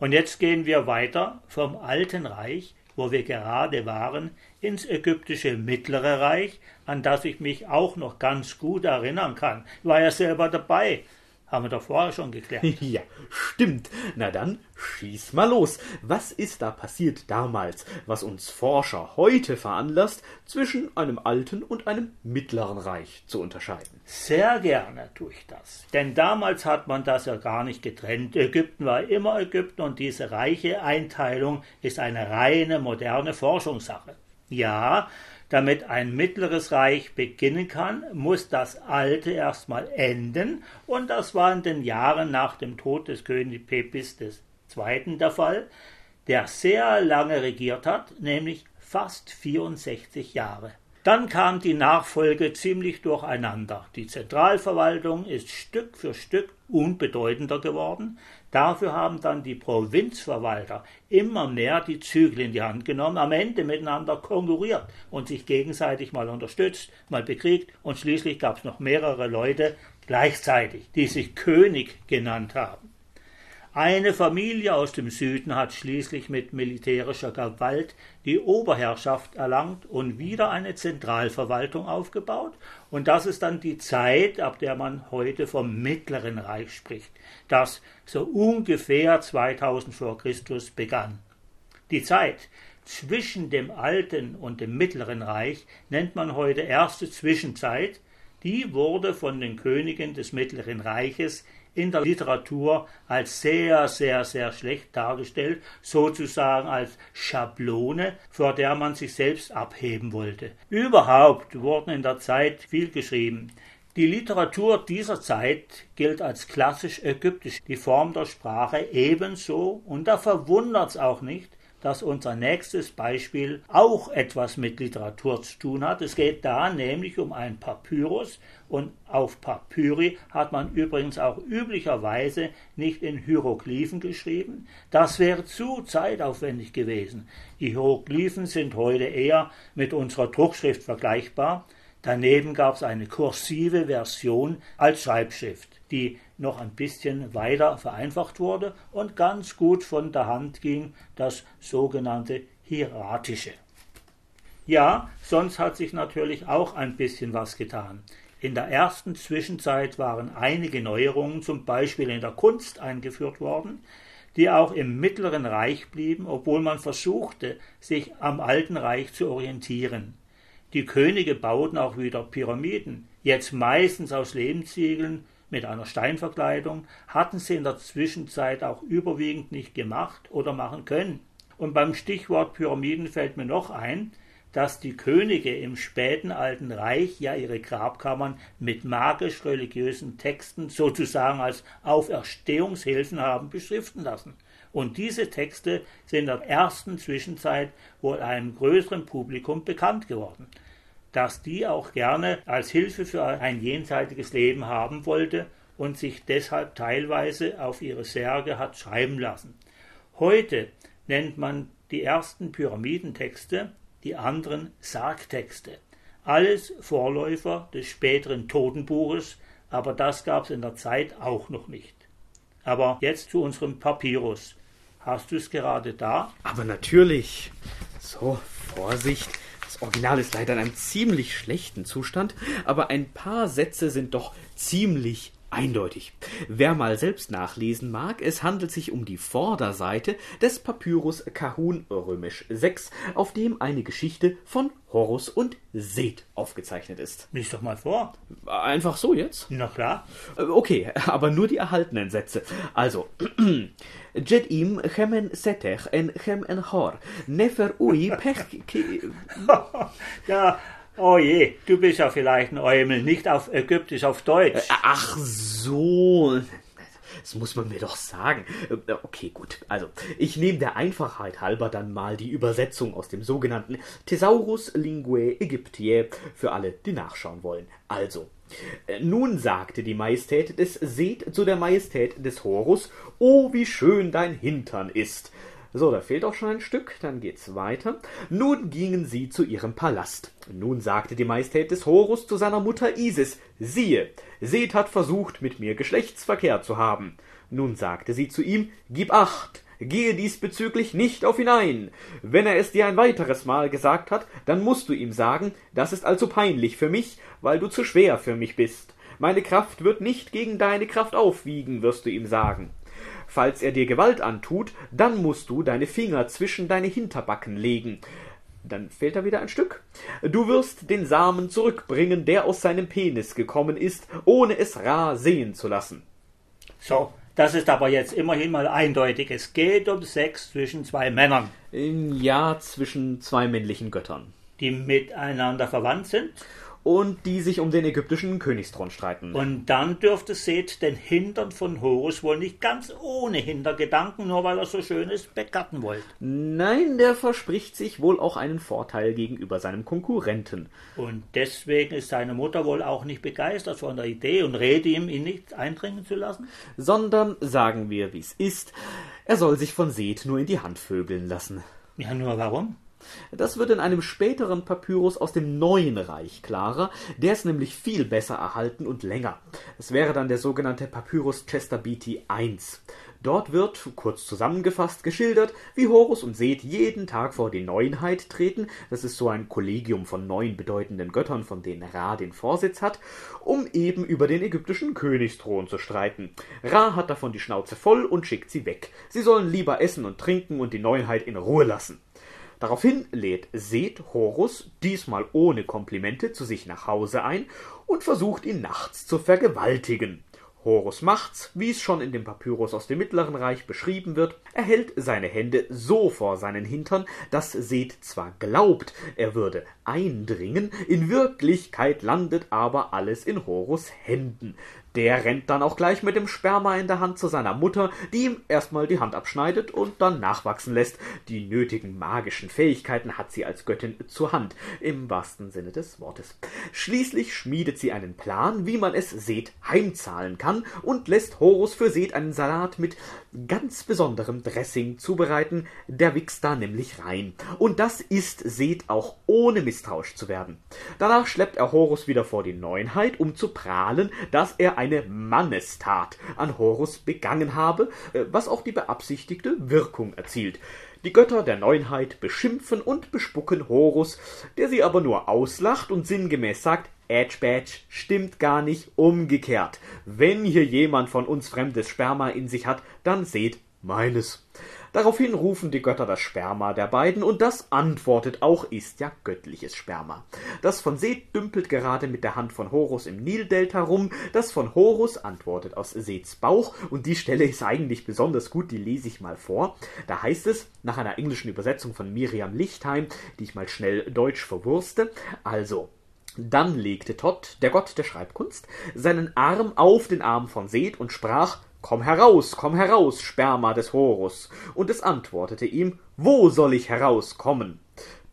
Und jetzt gehen wir weiter vom Alten Reich wo wir gerade waren, ins ägyptische Mittlere Reich, an das ich mich auch noch ganz gut erinnern kann. Ich war ja selber dabei. Haben wir doch vorher schon geklärt. Ja, stimmt. Na dann, schieß mal los. Was ist da passiert damals, was uns Forscher heute veranlasst, zwischen einem alten und einem mittleren Reich zu unterscheiden? Sehr gerne tue ich das. Denn damals hat man das ja gar nicht getrennt. Ägypten war immer Ägypten und diese reiche Einteilung ist eine reine moderne Forschungssache. Ja, damit ein mittleres Reich beginnen kann, muss das alte erstmal enden, und das war in den Jahren nach dem Tod des Königs Pepis II. der Fall, der sehr lange regiert hat, nämlich fast 64 Jahre. Dann kam die Nachfolge ziemlich durcheinander. Die Zentralverwaltung ist Stück für Stück unbedeutender geworden. Dafür haben dann die Provinzverwalter immer mehr die Zügel in die Hand genommen, am Ende miteinander konkurriert und sich gegenseitig mal unterstützt, mal bekriegt und schließlich gab es noch mehrere Leute gleichzeitig, die sich König genannt haben. Eine Familie aus dem Süden hat schließlich mit militärischer Gewalt die Oberherrschaft erlangt und wieder eine Zentralverwaltung aufgebaut, und das ist dann die Zeit, ab der man heute vom Mittleren Reich spricht, das so ungefähr 2000 vor Christus begann. Die Zeit zwischen dem Alten und dem Mittleren Reich nennt man heute erste Zwischenzeit, die wurde von den Königen des Mittleren Reiches in der Literatur als sehr, sehr, sehr schlecht dargestellt, sozusagen als Schablone, vor der man sich selbst abheben wollte. Überhaupt wurden in der Zeit viel geschrieben. Die Literatur dieser Zeit gilt als klassisch ägyptisch, die Form der Sprache ebenso, und da verwundert's auch nicht, dass unser nächstes Beispiel auch etwas mit Literatur zu tun hat. Es geht da nämlich um ein Papyrus und auf Papyri hat man übrigens auch üblicherweise nicht in Hieroglyphen geschrieben. Das wäre zu zeitaufwendig gewesen. Die Hieroglyphen sind heute eher mit unserer Druckschrift vergleichbar. Daneben gab es eine kursive Version als Schreibschrift, die noch ein bisschen weiter vereinfacht wurde und ganz gut von der Hand ging, das sogenannte Hieratische. Ja, sonst hat sich natürlich auch ein bisschen was getan. In der ersten Zwischenzeit waren einige Neuerungen, zum Beispiel in der Kunst, eingeführt worden, die auch im Mittleren Reich blieben, obwohl man versuchte, sich am Alten Reich zu orientieren. Die Könige bauten auch wieder Pyramiden, jetzt meistens aus Lehmziegeln mit einer Steinverkleidung, hatten sie in der Zwischenzeit auch überwiegend nicht gemacht oder machen können. Und beim Stichwort Pyramiden fällt mir noch ein, dass die Könige im späten Alten Reich ja ihre Grabkammern mit magisch-religiösen Texten sozusagen als Auferstehungshilfen haben beschriften lassen. Und diese Texte sind in der ersten Zwischenzeit wohl einem größeren Publikum bekannt geworden dass die auch gerne als Hilfe für ein jenseitiges Leben haben wollte und sich deshalb teilweise auf ihre Särge hat schreiben lassen. Heute nennt man die ersten Pyramidentexte, die anderen Sargtexte. Alles Vorläufer des späteren Totenbuches, aber das gab es in der Zeit auch noch nicht. Aber jetzt zu unserem Papyrus. Hast du es gerade da? Aber natürlich. So, Vorsicht. Original ist leider in einem ziemlich schlechten Zustand, aber ein paar Sätze sind doch ziemlich eindeutig. Wer mal selbst nachlesen mag, es handelt sich um die Vorderseite des Papyrus Kahun römisch 6, auf dem eine Geschichte von Horus und Seth aufgezeichnet ist. Lies doch mal vor. Einfach so jetzt? Na klar. Okay, aber nur die erhaltenen Sätze. Also, Jed im chemen setech en chem en hor, nefer ui pech... ja, oh je, du bist ja vielleicht ein Eumel, nicht auf Ägyptisch, auf Deutsch. Ach so, das muss man mir doch sagen. Okay, gut. Also, ich nehme der Einfachheit halber dann mal die Übersetzung aus dem sogenannten Thesaurus Linguae Aegyptiae für alle, die nachschauen wollen. Also, äh, nun sagte die Majestät des Seth zu der Majestät des Horus, Oh, wie schön dein Hintern ist. So, da fehlt auch schon ein Stück, dann geht's weiter. Nun gingen sie zu ihrem Palast. Nun sagte die Majestät des Horus zu seiner Mutter Isis, siehe, Seth hat versucht, mit mir Geschlechtsverkehr zu haben. Nun sagte sie zu ihm, gib acht, Gehe diesbezüglich nicht auf ihn ein. Wenn er es dir ein weiteres Mal gesagt hat, dann musst du ihm sagen, das ist allzu peinlich für mich, weil du zu schwer für mich bist. Meine Kraft wird nicht gegen deine Kraft aufwiegen, wirst du ihm sagen. Falls er dir Gewalt antut, dann musst du deine Finger zwischen deine Hinterbacken legen. Dann fehlt da wieder ein Stück. Du wirst den Samen zurückbringen, der aus seinem Penis gekommen ist, ohne es Ra sehen zu lassen. So, das ist aber jetzt immerhin mal eindeutig. Es geht um Sex zwischen zwei Männern. Ja, zwischen zwei männlichen Göttern. Die miteinander verwandt sind und die sich um den ägyptischen Königsthron streiten. Und dann dürfte Seth den Hintern von Horus wohl nicht ganz ohne Hintergedanken, nur weil er so schön ist, begatten wollte. Nein, der verspricht sich wohl auch einen Vorteil gegenüber seinem Konkurrenten. Und deswegen ist seine Mutter wohl auch nicht begeistert von der Idee und rede ihm, ihn nicht eindringen zu lassen? Sondern sagen wir, wie es ist, er soll sich von Seth nur in die Hand vögeln lassen. Ja, nur warum? Das wird in einem späteren Papyrus aus dem Neuen Reich klarer, der ist nämlich viel besser erhalten und länger. Es wäre dann der sogenannte Papyrus Chester Beatty I. Dort wird, kurz zusammengefasst, geschildert, wie Horus und Seth jeden Tag vor die Neuenheit treten, das ist so ein Kollegium von neun bedeutenden Göttern, von denen Ra den Vorsitz hat, um eben über den ägyptischen Königsthron zu streiten. Ra hat davon die Schnauze voll und schickt sie weg. Sie sollen lieber essen und trinken und die Neuenheit in Ruhe lassen. Daraufhin lädt Seth Horus, diesmal ohne Komplimente, zu sich nach Hause ein und versucht ihn nachts zu vergewaltigen. Horus macht's, wie es schon in dem Papyrus aus dem Mittleren Reich beschrieben wird, er hält seine Hände so vor seinen Hintern, dass Seth zwar glaubt, er würde eindringen, in Wirklichkeit landet aber alles in Horus Händen. Der rennt dann auch gleich mit dem Sperma in der Hand zu seiner Mutter, die ihm erstmal die Hand abschneidet und dann nachwachsen lässt. Die nötigen magischen Fähigkeiten hat sie als Göttin zur Hand, im wahrsten Sinne des Wortes. Schließlich schmiedet sie einen Plan, wie man es Seth heimzahlen kann und lässt Horus für Seth einen Salat mit ganz besonderem Dressing zubereiten. Der wächst da nämlich rein. Und das isst Seth auch ohne misstrauisch zu werden. Danach schleppt er Horus wieder vor die Neuenheit, um zu prahlen, dass er eine Mannestat an Horus begangen habe, äh, was auch die beabsichtigte Wirkung erzielt. Die Götter der Neuenheit beschimpfen und bespucken Horus, der sie aber nur auslacht und sinngemäß sagt, Edge stimmt gar nicht umgekehrt. Wenn hier jemand von uns fremdes Sperma in sich hat, dann seht meines. Daraufhin rufen die Götter das Sperma der beiden, und das antwortet auch, ist ja göttliches Sperma. Das von Seth dümpelt gerade mit der Hand von Horus im Nildelta rum, das von Horus antwortet aus Seths Bauch, und die Stelle ist eigentlich besonders gut, die lese ich mal vor. Da heißt es, nach einer englischen Übersetzung von Miriam Lichtheim, die ich mal schnell deutsch verwurste, also dann legte Todd, der Gott der Schreibkunst, seinen Arm auf den Arm von Seth und sprach Komm heraus, komm heraus, Sperma des Horus. Und es antwortete ihm, Wo soll ich herauskommen?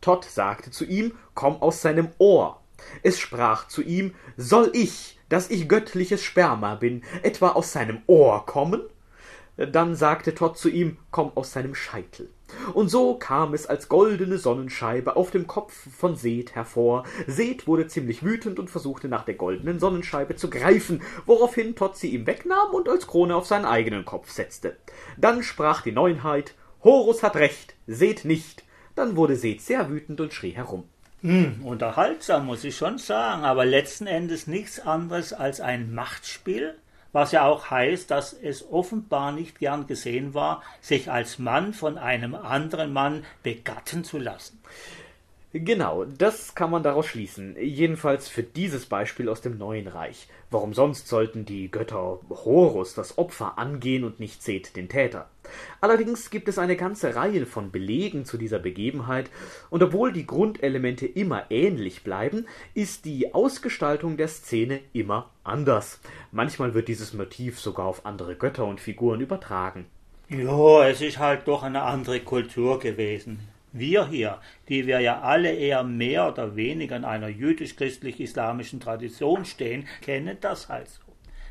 Todd sagte zu ihm, Komm aus seinem Ohr. Es sprach zu ihm, Soll ich, dass ich göttliches Sperma bin, etwa aus seinem Ohr kommen? Dann sagte Todd zu ihm, Komm aus seinem Scheitel. Und so kam es als goldene Sonnenscheibe auf dem Kopf von Seth hervor. Seth wurde ziemlich wütend und versuchte nach der goldenen Sonnenscheibe zu greifen, woraufhin Todd sie ihm wegnahm und als Krone auf seinen eigenen Kopf setzte. Dann sprach die Neuenheit, Horus hat recht, Seth nicht. Dann wurde Seth sehr wütend und schrie herum. Hm, unterhaltsam, muss ich schon sagen, aber letzten Endes nichts anderes als ein Machtspiel, was ja auch heißt, dass es offenbar nicht gern gesehen war, sich als Mann von einem anderen Mann begatten zu lassen. Genau, das kann man daraus schließen. Jedenfalls für dieses Beispiel aus dem Neuen Reich. Warum sonst sollten die Götter Horus das Opfer angehen und nicht Seth den Täter? Allerdings gibt es eine ganze Reihe von Belegen zu dieser Begebenheit, und obwohl die Grundelemente immer ähnlich bleiben, ist die Ausgestaltung der Szene immer anders. Manchmal wird dieses Motiv sogar auf andere Götter und Figuren übertragen. Ja, es ist halt doch eine andere Kultur gewesen. Wir hier, die wir ja alle eher mehr oder weniger in einer jüdisch-christlich-islamischen Tradition stehen, kennen das halt so.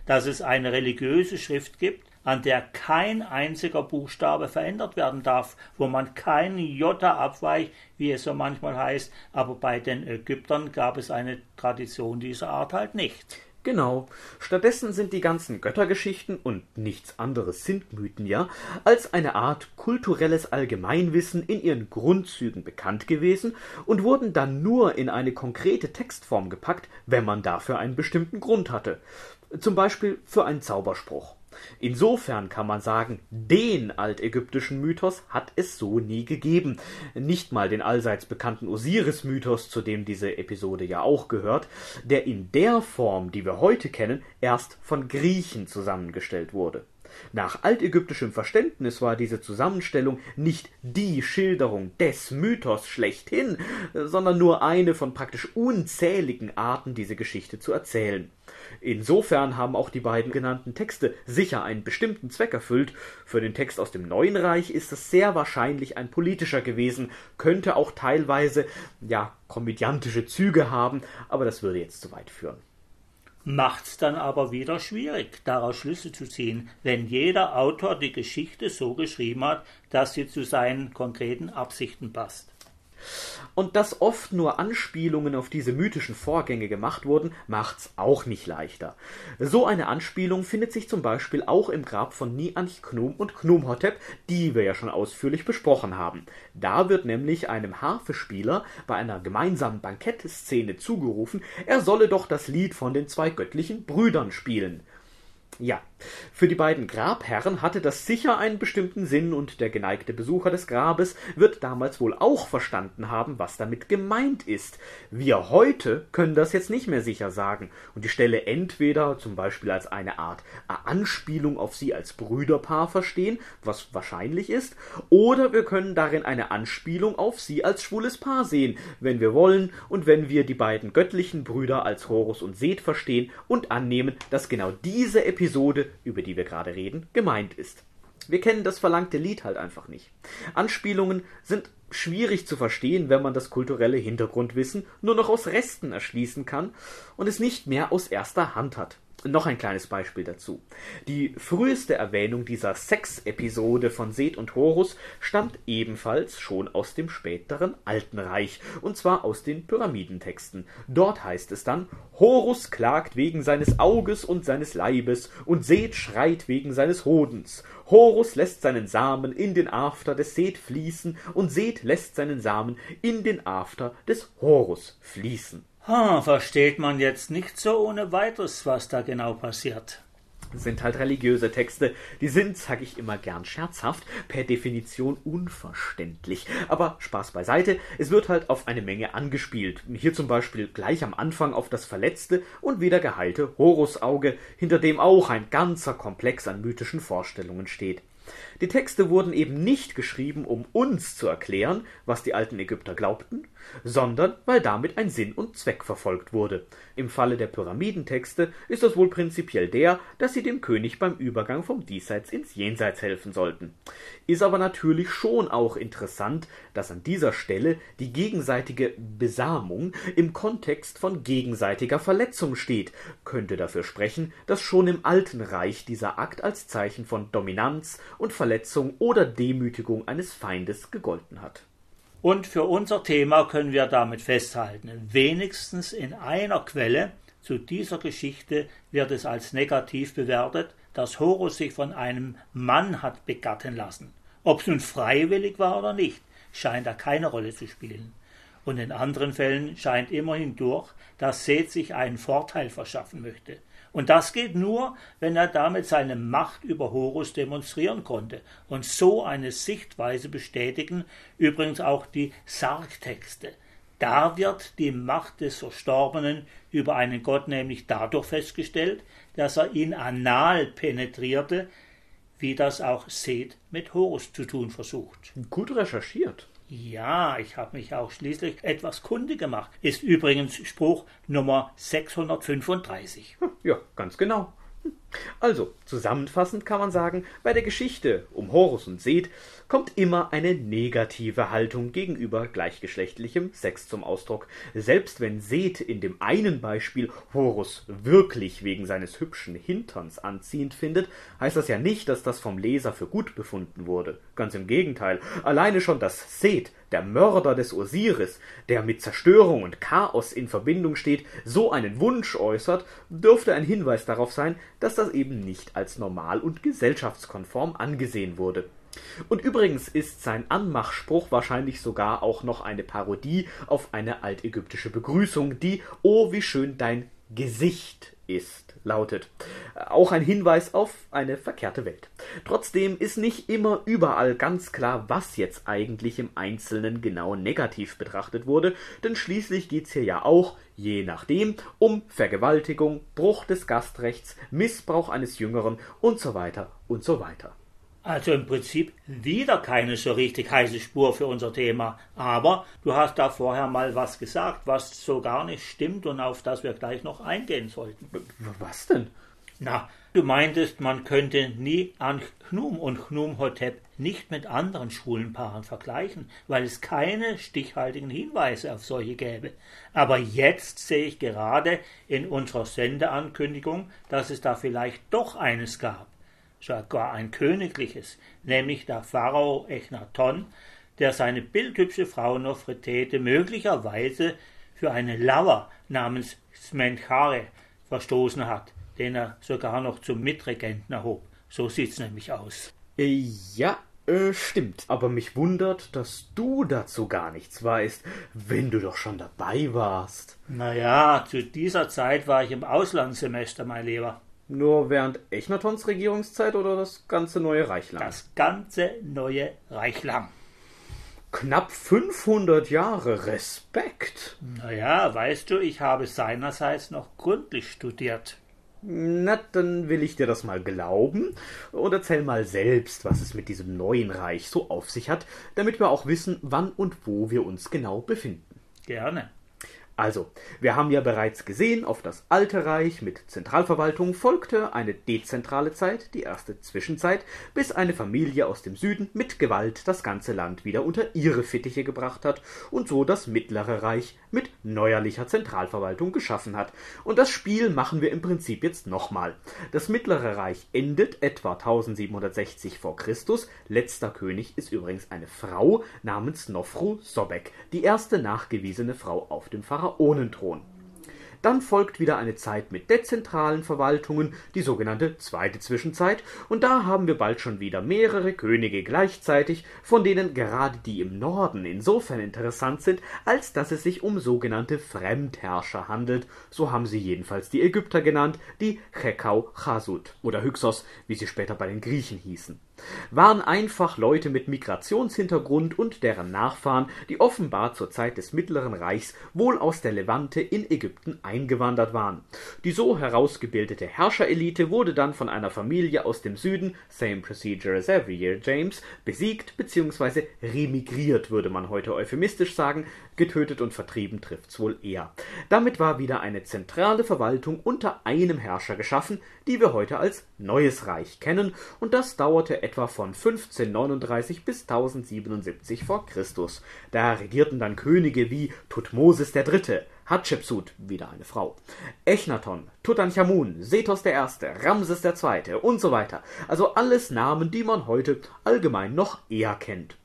Dass es eine religiöse Schrift gibt, an der kein einziger Buchstabe verändert werden darf, wo man kein Jota abweicht, wie es so manchmal heißt, aber bei den Ägyptern gab es eine Tradition dieser Art halt nicht. Genau. Stattdessen sind die ganzen Göttergeschichten und nichts anderes sind Mythen ja als eine Art kulturelles Allgemeinwissen in ihren Grundzügen bekannt gewesen und wurden dann nur in eine konkrete Textform gepackt, wenn man dafür einen bestimmten Grund hatte. Zum Beispiel für einen Zauberspruch. Insofern kann man sagen, den altägyptischen Mythos hat es so nie gegeben. Nicht mal den allseits bekannten Osiris-Mythos, zu dem diese Episode ja auch gehört, der in der Form, die wir heute kennen, erst von Griechen zusammengestellt wurde. Nach altägyptischem Verständnis war diese Zusammenstellung nicht die Schilderung des Mythos schlechthin, sondern nur eine von praktisch unzähligen Arten, diese Geschichte zu erzählen. Insofern haben auch die beiden genannten Texte sicher einen bestimmten Zweck erfüllt. Für den Text aus dem Neuen Reich ist es sehr wahrscheinlich ein politischer gewesen, könnte auch teilweise ja komödiantische Züge haben, aber das würde jetzt zu weit führen macht's dann aber wieder schwierig, daraus Schlüsse zu ziehen, wenn jeder Autor die Geschichte so geschrieben hat, dass sie zu seinen konkreten Absichten passt. Und dass oft nur Anspielungen auf diese mythischen Vorgänge gemacht wurden, macht's auch nicht leichter. So eine Anspielung findet sich zum Beispiel auch im Grab von Ni-Anch-Knum und Knumhotep, die wir ja schon ausführlich besprochen haben. Da wird nämlich einem Harfespieler bei einer gemeinsamen Bankettszene zugerufen, er solle doch das Lied von den zwei göttlichen Brüdern spielen. Ja, für die beiden Grabherren hatte das sicher einen bestimmten Sinn und der geneigte Besucher des Grabes wird damals wohl auch verstanden haben, was damit gemeint ist. Wir heute können das jetzt nicht mehr sicher sagen und die Stelle entweder zum Beispiel als eine Art Anspielung auf sie als Brüderpaar verstehen, was wahrscheinlich ist, oder wir können darin eine Anspielung auf sie als schwules Paar sehen, wenn wir wollen und wenn wir die beiden göttlichen Brüder als Horus und Seth verstehen und annehmen, dass genau diese Episode über die wir gerade reden, gemeint ist. Wir kennen das verlangte Lied halt einfach nicht. Anspielungen sind schwierig zu verstehen, wenn man das kulturelle Hintergrundwissen nur noch aus Resten erschließen kann und es nicht mehr aus erster Hand hat. Noch ein kleines Beispiel dazu. Die früheste Erwähnung dieser Sex-Episode von Seth und Horus stammt ebenfalls schon aus dem späteren Alten Reich, und zwar aus den Pyramidentexten. Dort heißt es dann, Horus klagt wegen seines Auges und seines Leibes, und Seth schreit wegen seines Hodens. Horus lässt seinen Samen in den After des Seth fließen, und Seth lässt seinen Samen in den After des Horus fließen. Ha, versteht man jetzt nicht so ohne weiteres, was da genau passiert. Sind halt religiöse Texte. Die sind, sag ich immer gern scherzhaft, per Definition unverständlich. Aber Spaß beiseite, es wird halt auf eine Menge angespielt. Hier zum Beispiel gleich am Anfang auf das verletzte und wieder geheilte Horusauge, hinter dem auch ein ganzer Komplex an mythischen Vorstellungen steht. Die Texte wurden eben nicht geschrieben, um uns zu erklären, was die alten Ägypter glaubten, sondern weil damit ein Sinn und Zweck verfolgt wurde. Im Falle der Pyramidentexte ist das wohl prinzipiell der, dass sie dem König beim Übergang vom Diesseits ins Jenseits helfen sollten. Ist aber natürlich schon auch interessant, dass an dieser Stelle die gegenseitige Besamung im Kontext von gegenseitiger Verletzung steht, könnte dafür sprechen, dass schon im Alten Reich dieser Akt als Zeichen von Dominanz und Verletzung oder Demütigung eines Feindes gegolten hat. Und für unser Thema können wir damit festhalten, wenigstens in einer Quelle zu dieser Geschichte wird es als negativ bewertet, dass Horus sich von einem Mann hat begatten lassen. Ob es nun freiwillig war oder nicht, scheint da keine Rolle zu spielen. Und in anderen Fällen scheint immerhin durch, dass Seth sich einen Vorteil verschaffen möchte. Und das geht nur, wenn er damit seine Macht über Horus demonstrieren konnte und so eine Sichtweise bestätigen, übrigens auch die Sargtexte. Da wird die Macht des Verstorbenen über einen Gott nämlich dadurch festgestellt, dass er ihn anal penetrierte, wie das auch Seth mit Horus zu tun versucht. Gut recherchiert. Ja, ich habe mich auch schließlich etwas kundig gemacht. Ist übrigens Spruch Nummer 635. Hm, ja, ganz genau. Also, zusammenfassend kann man sagen, bei der Geschichte um Horus und Seth kommt immer eine negative Haltung gegenüber gleichgeschlechtlichem Sex zum Ausdruck. Selbst wenn Seth in dem einen Beispiel Horus wirklich wegen seines hübschen Hinterns anziehend findet, heißt das ja nicht, dass das vom Leser für gut befunden wurde. Ganz im Gegenteil. Alleine schon, dass Seth der Mörder des Osiris, der mit Zerstörung und Chaos in Verbindung steht, so einen Wunsch äußert, dürfte ein Hinweis darauf sein, dass das eben nicht als normal und gesellschaftskonform angesehen wurde. Und übrigens ist sein Anmachspruch wahrscheinlich sogar auch noch eine Parodie auf eine altägyptische Begrüßung, die Oh, wie schön dein Gesicht ist, lautet. Auch ein Hinweis auf eine verkehrte Welt. Trotzdem ist nicht immer überall ganz klar, was jetzt eigentlich im Einzelnen genau negativ betrachtet wurde, denn schließlich geht's hier ja auch, je nachdem, um Vergewaltigung, Bruch des Gastrechts, Missbrauch eines Jüngeren und so weiter und so weiter. Also im Prinzip wieder keine so richtig heiße Spur für unser Thema. Aber du hast da vorher mal was gesagt, was so gar nicht stimmt und auf das wir gleich noch eingehen sollten. Was denn? Na, du meintest, man könnte nie an Chnum und Chnum Hotep nicht mit anderen schwulen Paaren vergleichen, weil es keine stichhaltigen Hinweise auf solche gäbe. Aber jetzt sehe ich gerade in unserer Sendeankündigung, dass es da vielleicht doch eines gab sogar ein königliches, nämlich der Pharao Echnaton, der seine bildhübsche Frau Nofretete möglicherweise für eine Lauer namens Smenchare verstoßen hat, den er sogar noch zum Mitregenten erhob. So sieht's nämlich aus. Äh, ja, äh, stimmt. Aber mich wundert, dass du dazu gar nichts weißt, wenn du doch schon dabei warst. Na ja, zu dieser Zeit war ich im Auslandssemester, mein Lieber. Nur während Echnatons Regierungszeit oder das ganze neue Reich lang? Das ganze neue Reich lang. Knapp 500 Jahre Respekt. Naja, weißt du, ich habe seinerseits noch gründlich studiert. Na, dann will ich dir das mal glauben und erzähl mal selbst, was es mit diesem neuen Reich so auf sich hat, damit wir auch wissen, wann und wo wir uns genau befinden. Gerne. Also, wir haben ja bereits gesehen, auf das Alte Reich mit Zentralverwaltung folgte eine dezentrale Zeit, die erste Zwischenzeit, bis eine Familie aus dem Süden mit Gewalt das ganze Land wieder unter ihre Fittiche gebracht hat und so das Mittlere Reich mit neuerlicher Zentralverwaltung geschaffen hat. Und das Spiel machen wir im Prinzip jetzt nochmal. Das Mittlere Reich endet etwa 1760 vor Christus. Letzter König ist übrigens eine Frau namens Nofru Sobek, die erste nachgewiesene Frau auf dem Pharaon Pharaonenthron. Dann folgt wieder eine Zeit mit dezentralen Verwaltungen, die sogenannte zweite Zwischenzeit, und da haben wir bald schon wieder mehrere Könige gleichzeitig, von denen gerade die im Norden insofern interessant sind, als dass es sich um sogenannte Fremdherrscher handelt, so haben sie jedenfalls die Ägypter genannt, die Chekau Chasut oder Hyksos, wie sie später bei den Griechen hießen waren einfach Leute mit Migrationshintergrund und deren Nachfahren, die offenbar zur Zeit des Mittleren Reichs wohl aus der Levante in Ägypten eingewandert waren. Die so herausgebildete Herrscherelite wurde dann von einer Familie aus dem Süden (same procedure as every year, James) besiegt bzw. remigriert, würde man heute euphemistisch sagen, getötet und vertrieben trifft's wohl eher. Damit war wieder eine zentrale Verwaltung unter einem Herrscher geschaffen, die wir heute als Neues Reich kennen, und das dauerte etwa von 1539 bis 1077 vor Christus. Da regierten dann Könige wie Thutmosis III., Hatschepsut, wieder eine Frau, Echnaton, Tutanchamun, Sethos I., Ramses II. und so weiter. Also alles Namen, die man heute allgemein noch eher kennt.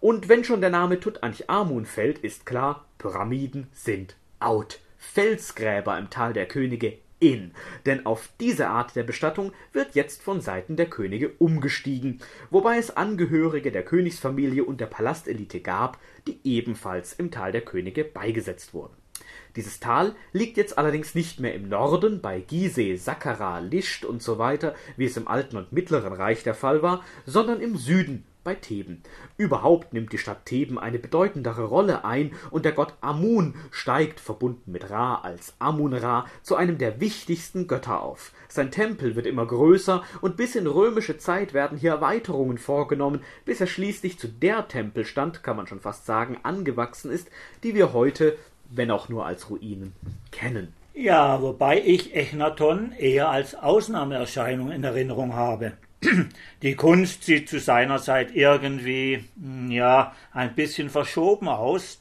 Und wenn schon der Name Tutanchamun fällt, ist klar, Pyramiden sind out. Felsgräber im Tal der Könige in, denn auf diese Art der Bestattung wird jetzt von Seiten der Könige umgestiegen, wobei es Angehörige der Königsfamilie und der Palastelite gab, die ebenfalls im Tal der Könige beigesetzt wurden. Dieses Tal liegt jetzt allerdings nicht mehr im Norden bei Gizeh, Sakkara, Lischt und so weiter, wie es im Alten und Mittleren Reich der Fall war, sondern im Süden bei Theben. Überhaupt nimmt die Stadt Theben eine bedeutendere Rolle ein und der Gott Amun steigt, verbunden mit Ra als Amun-Ra, zu einem der wichtigsten Götter auf. Sein Tempel wird immer größer und bis in römische Zeit werden hier Erweiterungen vorgenommen, bis er schließlich zu der Tempelstand, kann man schon fast sagen, angewachsen ist, die wir heute, wenn auch nur als Ruinen, kennen. Ja, wobei ich Echnaton eher als Ausnahmeerscheinung in Erinnerung habe. Die Kunst sieht zu seiner Zeit irgendwie, hm, ja, ein bisschen verschoben aus.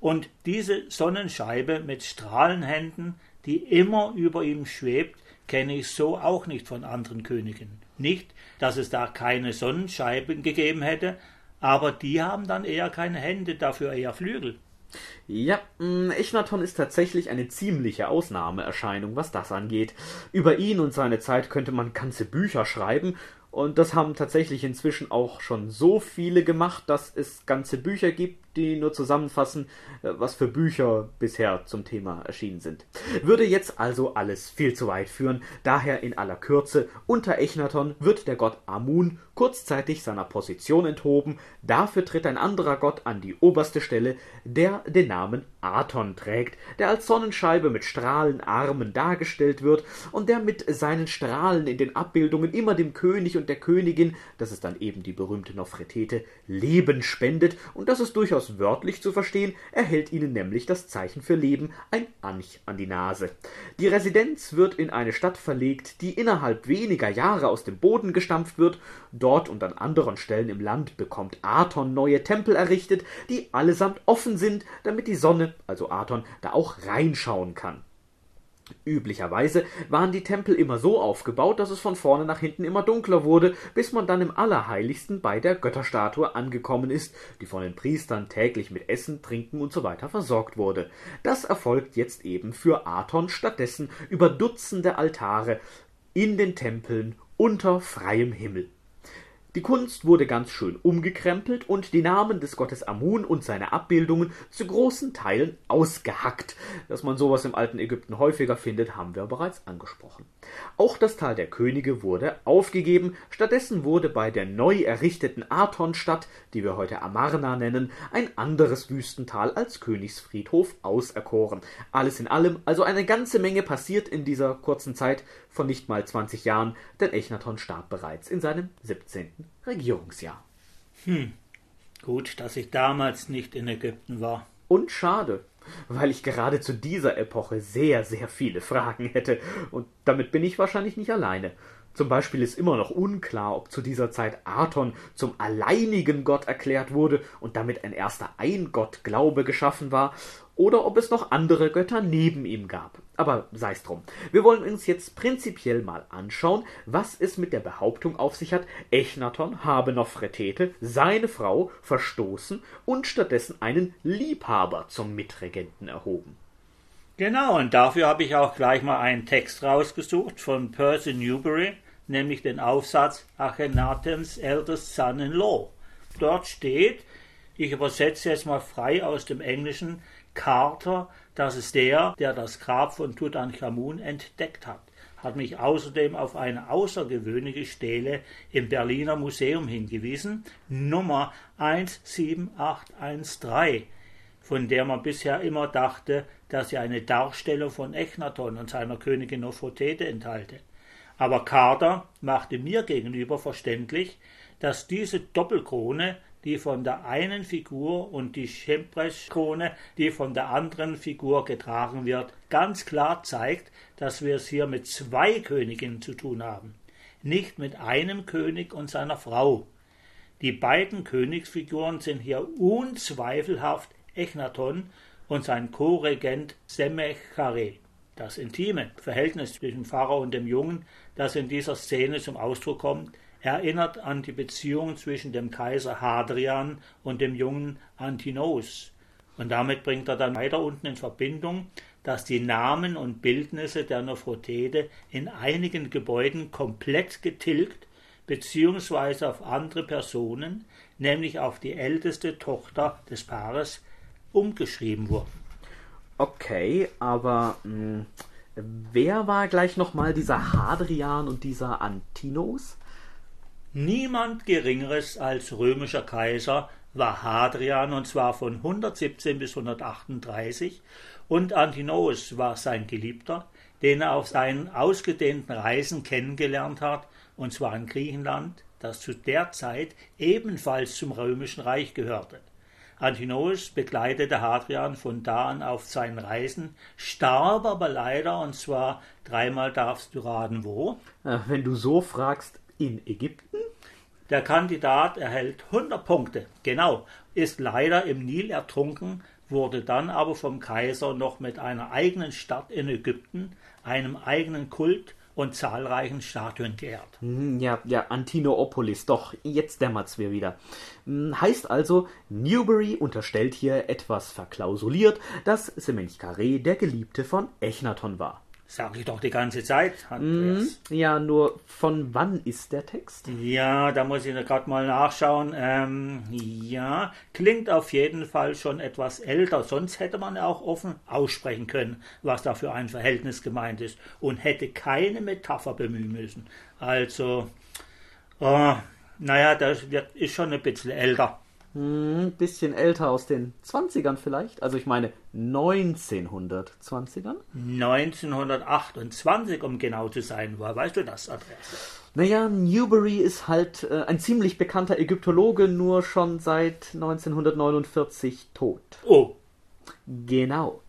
Und diese Sonnenscheibe mit Strahlenhänden, die immer über ihm schwebt, kenne ich so auch nicht von anderen Königen. Nicht, dass es da keine Sonnenscheiben gegeben hätte, aber die haben dann eher keine Hände, dafür eher Flügel. Ja, mm, Echnaton ist tatsächlich eine ziemliche Ausnahmeerscheinung, was das angeht. Über ihn und seine Zeit könnte man ganze Bücher schreiben, und das haben tatsächlich inzwischen auch schon so viele gemacht, dass es ganze Bücher gibt, die nur zusammenfassen, äh, was für Bücher bisher zum Thema erschienen sind. Würde jetzt also alles viel zu weit führen, daher in aller Kürze, unter Echnaton wird der Gott Amun kurzzeitig seiner Position enthoben, dafür tritt ein anderer Gott an die oberste Stelle, der den Namen Aton trägt, der als Sonnenscheibe mit Strahlenarmen dargestellt wird und der mit seinen Strahlen in den Abbildungen immer dem König und der Königin, das ist dann eben die berühmte Nofretete, Leben spendet und das ist durchaus wörtlich zu verstehen, erhält ihnen nämlich das Zeichen für Leben, ein Anch an die Nase. Die Residenz wird in eine Stadt verlegt, die innerhalb weniger Jahre aus dem Boden gestampft wird. Dort und an anderen Stellen im Land bekommt Aton neue Tempel errichtet, die allesamt offen sind, damit die Sonne, also Aton, da auch reinschauen kann. Üblicherweise waren die Tempel immer so aufgebaut, dass es von vorne nach hinten immer dunkler wurde, bis man dann im Allerheiligsten bei der Götterstatue angekommen ist, die von den Priestern täglich mit Essen, Trinken usw. So versorgt wurde. Das erfolgt jetzt eben für Aton stattdessen über Dutzende Altare in den Tempeln unter freiem Himmel. Die Kunst wurde ganz schön umgekrempelt und die Namen des Gottes Amun und seine Abbildungen zu großen Teilen ausgehackt. Dass man sowas im alten Ägypten häufiger findet, haben wir bereits angesprochen. Auch das Tal der Könige wurde aufgegeben, stattdessen wurde bei der neu errichteten Atonstadt, die wir heute Amarna nennen, ein anderes Wüstental als Königsfriedhof auserkoren. Alles in allem also eine ganze Menge passiert in dieser kurzen Zeit von nicht mal 20 Jahren, denn Echnaton starb bereits in seinem 17. Regierungsjahr. Hm, gut, dass ich damals nicht in Ägypten war. Und schade, weil ich gerade zu dieser Epoche sehr, sehr viele Fragen hätte, und damit bin ich wahrscheinlich nicht alleine. Zum Beispiel ist immer noch unklar, ob zu dieser Zeit Aton zum alleinigen Gott erklärt wurde und damit ein erster Eingottglaube geschaffen war, oder ob es noch andere Götter neben ihm gab. Aber sei's drum. Wir wollen uns jetzt prinzipiell mal anschauen, was es mit der Behauptung auf sich hat, Echnaton habe Nofretete, seine Frau, verstoßen und stattdessen einen Liebhaber zum Mitregenten erhoben. Genau, und dafür habe ich auch gleich mal einen Text rausgesucht von Percy Newbery, nämlich den Aufsatz Achenatens Eldest Son-in-Law. Dort steht, ich übersetze jetzt mal frei aus dem Englischen, Carter, das ist der, der das Grab von Tutanchamun entdeckt hat, hat mich außerdem auf eine außergewöhnliche Stele im Berliner Museum hingewiesen, Nummer 17813, von der man bisher immer dachte, dass sie eine Darstellung von Echnaton und seiner Königin Nofretete enthalte. Aber Carter machte mir gegenüber verständlich, dass diese Doppelkrone die von der einen Figur und die Schemprecht-Krone, die von der anderen Figur getragen wird, ganz klar zeigt, dass wir es hier mit zwei Königinnen zu tun haben, nicht mit einem König und seiner Frau. Die beiden Königsfiguren sind hier unzweifelhaft Echnaton und sein Co-Regent Semechare. Das intime Verhältnis zwischen Pharao und dem Jungen, das in dieser Szene zum Ausdruck kommt, erinnert an die Beziehung zwischen dem Kaiser Hadrian und dem jungen Antinous. Und damit bringt er dann weiter unten in Verbindung, dass die Namen und Bildnisse der Nofretete in einigen Gebäuden komplett getilgt beziehungsweise auf andere Personen, nämlich auf die älteste Tochter des Paares, umgeschrieben wurden. Okay, aber mh, hm, wer war gleich nochmal dieser Hadrian und dieser Antinos? Niemand Geringeres als römischer Kaiser war Hadrian und zwar von 117 bis 138 und Antinous war sein Geliebter, den er auf seinen ausgedehnten Reisen kennengelernt hat, und zwar in Griechenland, das zu der Zeit ebenfalls zum römischen Reich gehörte. Antinous begleitete Hadrian von da an auf seinen Reisen, starb aber leider, und zwar dreimal darfst du raten wo. Äh, wenn du so fragst, in Ägypten? Der Kandidat erhält 100 Punkte, genau, ist leider im Nil ertrunken, wurde dann aber vom Kaiser noch mit einer eigenen Stadt in Ägypten, einem eigenen Kult und zahlreichen Statuen geehrt. Hm, ja, ja, Antinoopolis, doch, jetzt dämmert's mir wieder. Hm, heißt also, Newbury unterstellt hier etwas verklausuliert, dass Semenchkare der Geliebte von Echnaton war. Sag ich doch die ganze Zeit, Andreas. Mm, ja, nur von wann ist der Text? Ja, da muss ich gerade mal nachschauen. Ähm, ja, klingt auf jeden Fall schon etwas älter. Sonst hätte man ja auch offen aussprechen können, was da für ein Verhältnis gemeint ist und hätte keine Metapher bemühen müssen. Also, oh, naja, das ist schon ein bisschen älter. Ein hm, bisschen älter aus den 20ern vielleicht. Also ich meine 1920ern. 1928, um genau zu sein. Woher weißt du das, Adresse? Naja, Newbery ist halt äh, ein ziemlich bekannter Ägyptologe, nur schon seit 1949 tot. Oh. Genau.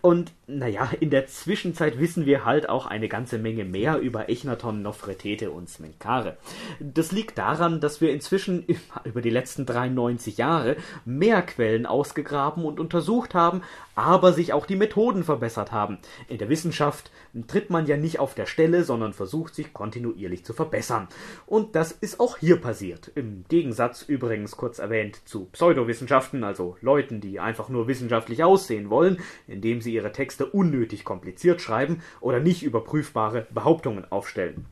Und naja, in der Zwischenzeit wissen wir halt auch eine ganze Menge mehr über Echnaton, Nofretete und Smenkare. Das liegt daran, dass wir inzwischen über die letzten 93 Jahre mehr Quellen ausgegraben und untersucht haben, aber sich auch die Methoden verbessert haben. In der Wissenschaft tritt man ja nicht auf der Stelle, sondern versucht sich kontinuierlich zu verbessern. Und das ist auch hier passiert. Im Gegensatz übrigens kurz erwähnt zu Pseudowissenschaften, also Leuten, die einfach nur wissenschaftlich aussehen wollen, indem sie ihre Texte unnötig kompliziert schreiben oder nicht überprüfbare Behauptungen aufstellen.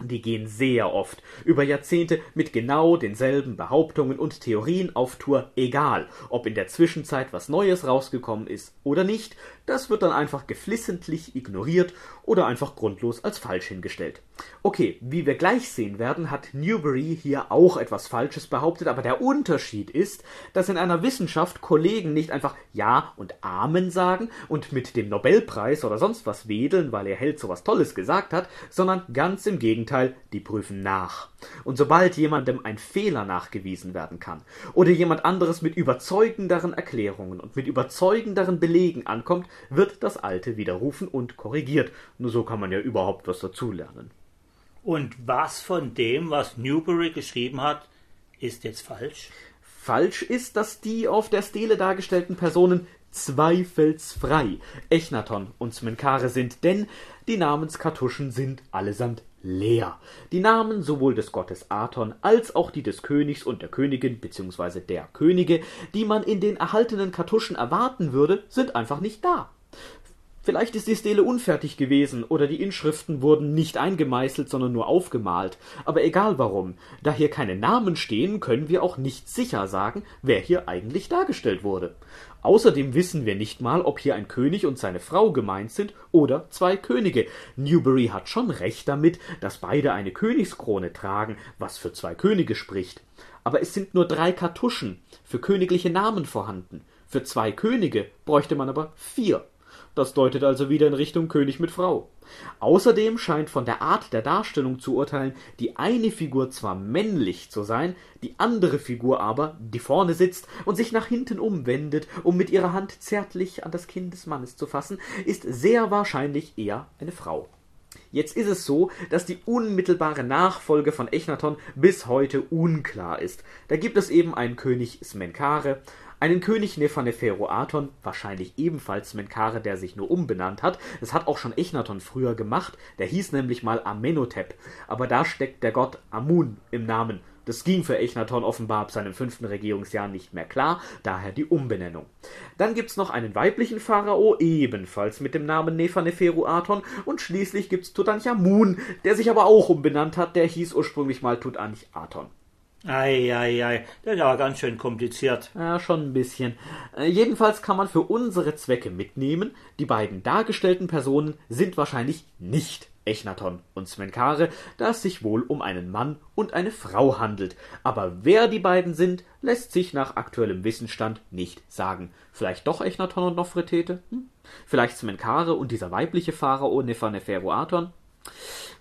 Die gehen sehr oft über Jahrzehnte mit genau denselben Behauptungen und Theorien auf Tour, egal ob in der Zwischenzeit was Neues rausgekommen ist oder nicht, das wird dann einfach geflissentlich ignoriert oder einfach grundlos als falsch hingestellt. Okay, wie wir gleich sehen werden, hat Newbery hier auch etwas Falsches behauptet, aber der Unterschied ist, dass in einer Wissenschaft Kollegen nicht einfach Ja und Amen sagen und mit dem Nobelpreis oder sonst was wedeln, weil ihr Held so was Tolles gesagt hat, sondern ganz im Gegenteil, die prüfen nach. Und sobald jemandem ein Fehler nachgewiesen werden kann oder jemand anderes mit überzeugenderen Erklärungen und mit überzeugenderen Belegen ankommt, wird das Alte widerrufen und korrigiert. Nur so kann man ja überhaupt was dazulernen. Und was von dem, was Newbury geschrieben hat, ist jetzt falsch? Falsch ist, dass die auf der Stele dargestellten Personen zweifelsfrei Echnaton und Smenkare sind, denn die Namenskartuschen sind allesamt leer. Die Namen sowohl des Gottes Aton als auch die des Königs und der Königin bzw. der Könige, die man in den erhaltenen Kartuschen erwarten würde, sind einfach nicht da. Vielleicht ist die Stele unfertig gewesen oder die Inschriften wurden nicht eingemeißelt, sondern nur aufgemalt. Aber egal warum, da hier keine Namen stehen, können wir auch nicht sicher sagen, wer hier eigentlich dargestellt wurde. Außerdem wissen wir nicht mal, ob hier ein König und seine Frau gemeint sind oder zwei Könige. Newbury hat schon recht damit, dass beide eine Königskrone tragen, was für zwei Könige spricht. Aber es sind nur drei Kartuschen für königliche Namen vorhanden. Für zwei Könige bräuchte man aber vier. Das deutet also wieder in Richtung König mit Frau. Außerdem scheint von der Art der Darstellung zu urteilen, die eine Figur zwar männlich zu sein, die andere Figur aber, die vorne sitzt und sich nach hinten umwendet, um mit ihrer Hand zärtlich an das Kinn des Mannes zu fassen, ist sehr wahrscheinlich eher eine Frau. Jetzt ist es so, dass die unmittelbare Nachfolge von Echnaton bis heute unklar ist. Da gibt es eben einen König Smenkare, einen König Nephaneferoaton, wahrscheinlich ebenfalls Menkare, der sich nur umbenannt hat. Das hat auch schon Echnaton früher gemacht. Der hieß nämlich mal Amenhotep. Aber da steckt der Gott Amun im Namen. Das ging für Echnaton offenbar ab seinem fünften Regierungsjahr nicht mehr klar, daher die Umbenennung. Dann gibt's noch einen weiblichen Pharao, ebenfalls mit dem Namen Nephaneferuaton, und schließlich gibt's Tutanchamun, der sich aber auch umbenannt hat, der hieß ursprünglich mal Tutanchaton. Ei, ei. aber ganz schön kompliziert. Ja, schon ein bisschen. Äh, jedenfalls kann man für unsere Zwecke mitnehmen, die beiden dargestellten Personen sind wahrscheinlich nicht Echnaton und Smenkare, da es sich wohl um einen Mann und eine Frau handelt. Aber wer die beiden sind, lässt sich nach aktuellem Wissensstand nicht sagen. Vielleicht doch Echnaton und Nofretete? Hm? Vielleicht Smenkare und dieser weibliche Pharao Nephaneferuaton?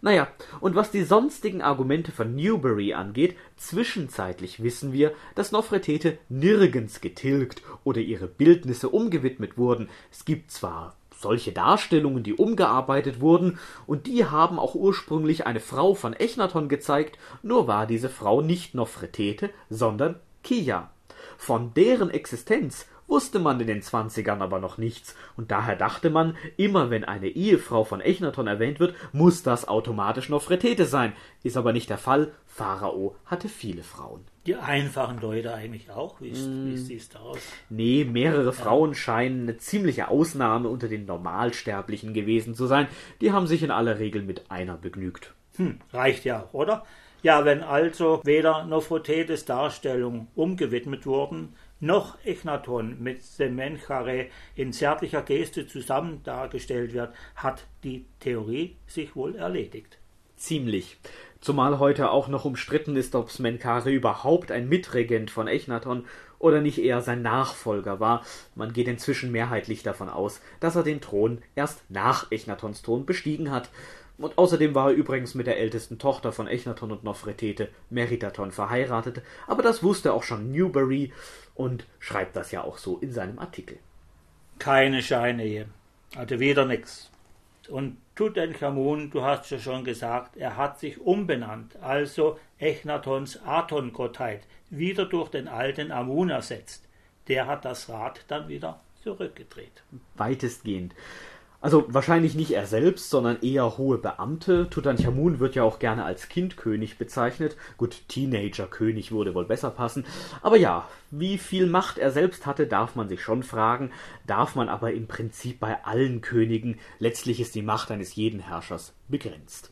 Naja, und was die sonstigen Argumente von Newbury angeht, zwischenzeitlich wissen wir, dass Nofretete nirgends getilgt oder ihre Bildnisse umgewidmet wurden. Es gibt zwar solche Darstellungen, die umgearbeitet wurden, und die haben auch ursprünglich eine Frau von Echnaton gezeigt, nur war diese Frau nicht Nofretete, sondern Kia. Von deren Existenz wusste man in den Zwanzigern aber noch nichts, und daher dachte man, immer wenn eine Ehefrau von Echnaton erwähnt wird, muss das automatisch Nofretete sein. Ist aber nicht der Fall. Pharao hatte viele Frauen. Die einfachen Leute eigentlich auch? Wie, mm. wie siehst du aus? Nee, mehrere. Frauen scheinen eine ziemliche Ausnahme unter den Normalsterblichen gewesen zu sein. Die haben sich in aller Regel mit einer begnügt. Hm, reicht ja oder? Ja, wenn also weder Nofretetes Darstellung umgewidmet wurden, noch Echnaton mit Semenchare in zärtlicher Geste zusammen dargestellt wird, hat die Theorie sich wohl erledigt. Ziemlich. Zumal heute auch noch umstritten ist, ob Smenkare überhaupt ein Mitregent von Echnaton oder nicht eher sein Nachfolger war. Man geht inzwischen mehrheitlich davon aus, dass er den Thron erst nach Echnatons Thron bestiegen hat. Und außerdem war er übrigens mit der ältesten Tochter von Echnaton und Nofretete, Meritaton, verheiratet, aber das wusste auch schon Newbury und schreibt das ja auch so in seinem Artikel. Keine Scheinehe. Also wieder nix. Und Tutanchamun, du hast ja schon gesagt, er hat sich umbenannt, also Echnatons Aton-Gottheit, wieder durch den alten Amun ersetzt. Der hat das Rad dann wieder zurückgedreht. Weitestgehend. Also wahrscheinlich nicht er selbst, sondern eher hohe Beamte. Tutanchamun wird ja auch gerne als Kindkönig bezeichnet. Gut, Teenagerkönig würde wohl besser passen. Aber ja, wie viel Macht er selbst hatte, darf man sich schon fragen, darf man aber im Prinzip bei allen Königen. Letztlich ist die Macht eines jeden Herrschers begrenzt.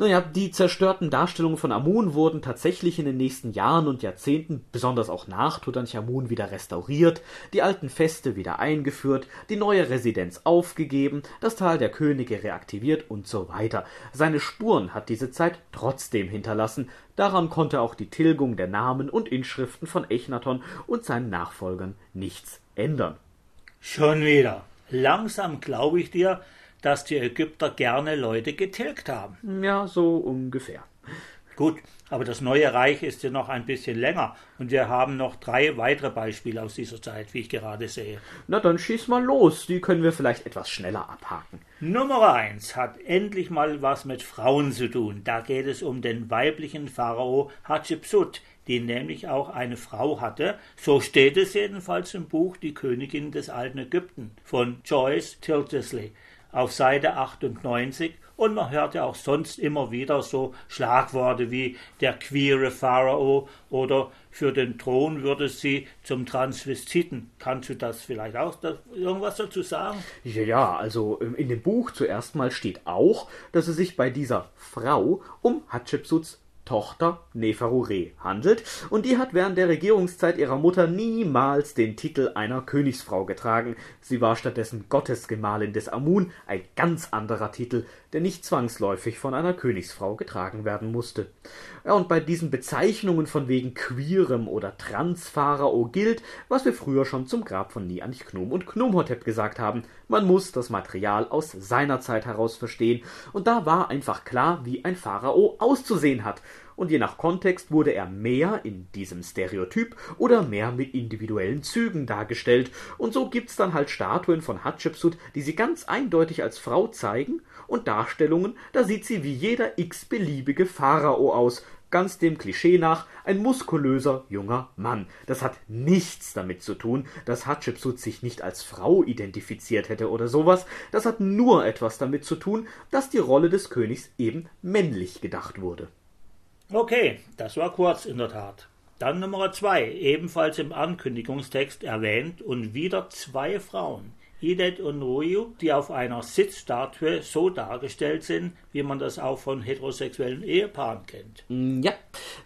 Naja, die zerstörten Darstellungen von Amun wurden tatsächlich in den nächsten Jahren und Jahrzehnten, besonders auch nach Tutanchamun, wieder restauriert, die alten Feste wieder eingeführt, die neue Residenz aufgegeben, das Tal der Könige reaktiviert und so weiter. Seine Spuren hat diese Zeit trotzdem hinterlassen, daran konnte auch die Tilgung der Namen und Inschriften von Echnaton und seinen Nachfolgern nichts ändern. Schon wieder. Langsam glaube ich dir, dass die Ägypter gerne Leute getilgt haben. Ja, so ungefähr. Gut, aber das neue Reich ist ja noch ein bisschen länger und wir haben noch drei weitere Beispiele aus dieser Zeit, wie ich gerade sehe. Na dann schieß mal los, die können wir vielleicht etwas schneller abhaken. Nummer eins hat endlich mal was mit Frauen zu tun. Da geht es um den weiblichen Pharao Hatschepsut, die nämlich auch eine Frau hatte. So steht es jedenfalls im Buch Die Königin des alten Ägypten von Joyce Tildesley auf Seite 98 und man hört ja auch sonst immer wieder so Schlagworte wie der queere Pharao oder für den Thron würde sie zum Transvestiten. Kannst du das vielleicht auch da, irgendwas dazu sagen? Ja, also ähm, in dem Buch zuerst mal steht auch, dass es sich bei dieser Frau um Hatschepsuts Tochter Neferure handelt, und die hat während der Regierungszeit ihrer Mutter niemals den Titel einer Königsfrau getragen. Sie war stattdessen Gottesgemahlin des Amun, ein ganz anderer Titel, der nicht zwangsläufig von einer Königsfrau getragen werden musste. Ja, und bei diesen Bezeichnungen von wegen queerem oder Transpharao gilt, was wir früher schon zum Grab von Nianch-Knum und Knumhotep gesagt haben. Man muss das Material aus seiner Zeit heraus verstehen, und da war einfach klar, wie ein Pharao auszusehen hat und je nach Kontext wurde er mehr in diesem Stereotyp oder mehr mit individuellen Zügen dargestellt. Und so gibt's dann halt Statuen von Hatschepsut, die sie ganz eindeutig als Frau zeigen, und Darstellungen, da sieht sie wie jeder x-beliebige Pharao aus, ganz dem Klischee nach ein muskulöser junger Mann. Das hat nichts damit zu tun, dass Hatschepsut sich nicht als Frau identifiziert hätte oder sowas. Das hat nur etwas damit zu tun, dass die Rolle des Königs eben männlich gedacht wurde. Okay, das war kurz in der Tat. Dann Nummer zwei, ebenfalls im Ankündigungstext erwähnt und wieder zwei Frauen. Idet und Ruyu, die auf einer Sitzstatue so dargestellt sind, wie man das auch von heterosexuellen Ehepaaren kennt. Mm, ja,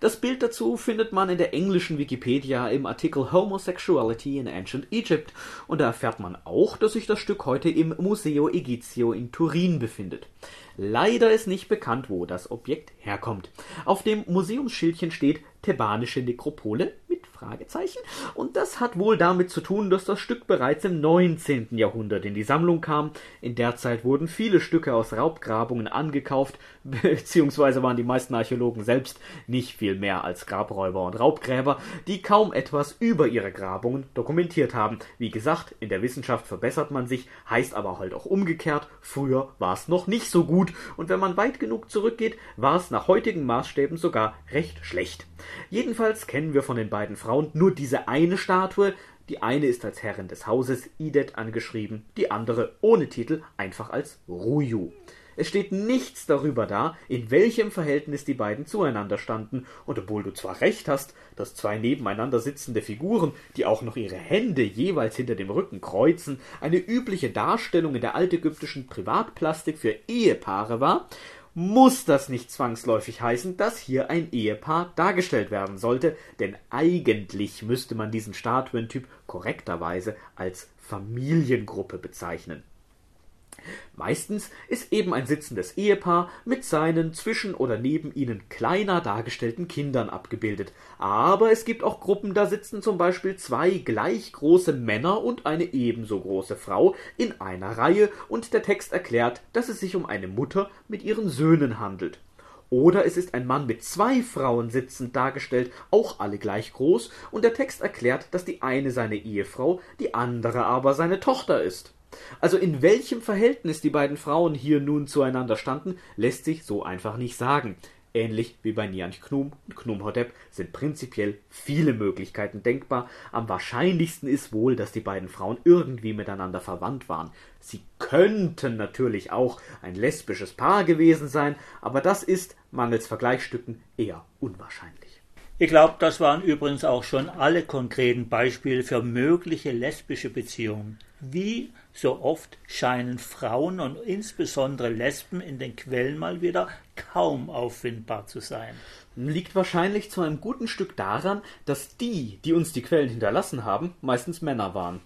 das Bild dazu findet man in der englischen Wikipedia im Artikel Homosexuality in Ancient Egypt und da erfährt man auch, dass sich das Stück heute im Museo Egizio in Turin befindet. Leider ist nicht bekannt, wo das Objekt herkommt. Auf dem Museumsschildchen steht thebanische Nekropole mit Fragezeichen und das hat wohl damit zu tun, dass das Stück bereits im 19. Jahrhundert in die Sammlung kam. In der Zeit wurden viele Stücke aus Raubgrabungen angekauft, beziehungsweise waren die meisten Archäologen selbst nicht viel mehr als Grabräuber und Raubgräber, die kaum etwas über ihre Grabungen dokumentiert haben. Wie gesagt, in der Wissenschaft verbessert man sich, heißt aber halt auch umgekehrt, früher war es noch nicht so gut und wenn man weit genug zurückgeht, war es nach heutigen Maßstäben sogar recht schlecht. Jedenfalls kennen wir von den beiden Frauen nur diese eine Statue, Die eine ist als Herrin des Hauses Idet angeschrieben, die andere ohne Titel einfach als Ruju. Es steht nichts darüber da, in welchem Verhältnis die beiden zueinander standen, und obwohl du zwar recht hast, dass zwei nebeneinander sitzende Figuren, die auch noch ihre Hände jeweils hinter dem Rücken kreuzen, eine übliche Darstellung in der altägyptischen Privatplastik für Ehepaare war, muss das nicht zwangsläufig heißen, dass hier ein Ehepaar dargestellt werden sollte, denn eigentlich müsste man diesen Statuentyp korrekterweise als Familiengruppe bezeichnen. Meistens ist eben ein sitzendes Ehepaar mit seinen zwischen oder neben ihnen kleiner dargestellten Kindern abgebildet. Aber es gibt auch Gruppen, da sitzen zum Beispiel zwei gleich große Männer und eine ebenso große Frau in einer Reihe und der Text erklärt, dass es sich um eine Mutter mit ihren Söhnen handelt. Oder es ist ein Mann mit zwei Frauen sitzend dargestellt, auch alle gleich groß, und der Text erklärt, dass die eine seine Ehefrau, die andere aber seine Tochter ist. Also in welchem Verhältnis die beiden Frauen hier nun zueinander standen, lässt sich so einfach nicht sagen. Ähnlich wie bei Nianch Knum und Knumhotep sind prinzipiell viele Möglichkeiten denkbar. Am wahrscheinlichsten ist wohl, dass die beiden Frauen irgendwie miteinander verwandt waren. Sie könnten natürlich auch ein lesbisches Paar gewesen sein, aber das ist, mangels Vergleichsstücken, eher unwahrscheinlich. Ich glaube, das waren übrigens auch schon alle konkreten Beispiele für mögliche lesbische Beziehungen. Wie so oft scheinen Frauen und insbesondere Lesben in den Quellen mal wieder kaum auffindbar zu sein. Liegt wahrscheinlich zu einem guten Stück daran, dass die, die uns die Quellen hinterlassen haben, meistens Männer waren.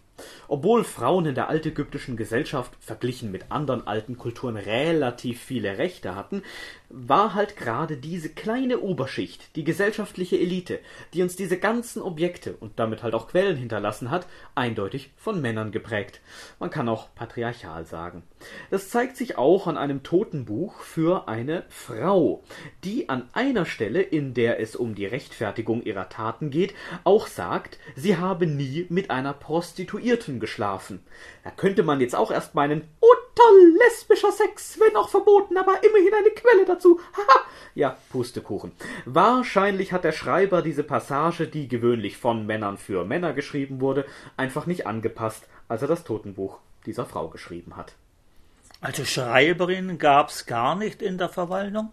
Obwohl Frauen in der altägyptischen Gesellschaft verglichen mit anderen alten Kulturen relativ viele Rechte hatten, war halt gerade diese kleine Oberschicht, die gesellschaftliche Elite, die uns diese ganzen Objekte und damit halt auch Quellen hinterlassen hat, eindeutig von Männern geprägt. Man kann auch patriarchal sagen. Das zeigt sich auch an einem Totenbuch für eine Frau, die an einer Stelle, in der es um die Rechtfertigung ihrer Taten geht, auch sagt, sie habe nie mit einer Prostituierten geschlafen. Da könnte man jetzt auch erst meinen, oh toll, lesbischer Sex, wenn auch verboten, aber immerhin eine Quelle dazu. Haha. ja, Pustekuchen. Wahrscheinlich hat der Schreiber diese Passage, die gewöhnlich von Männern für Männer geschrieben wurde, einfach nicht angepasst, als er das Totenbuch dieser Frau geschrieben hat. Also Schreiberin gab's gar nicht in der Verwaltung?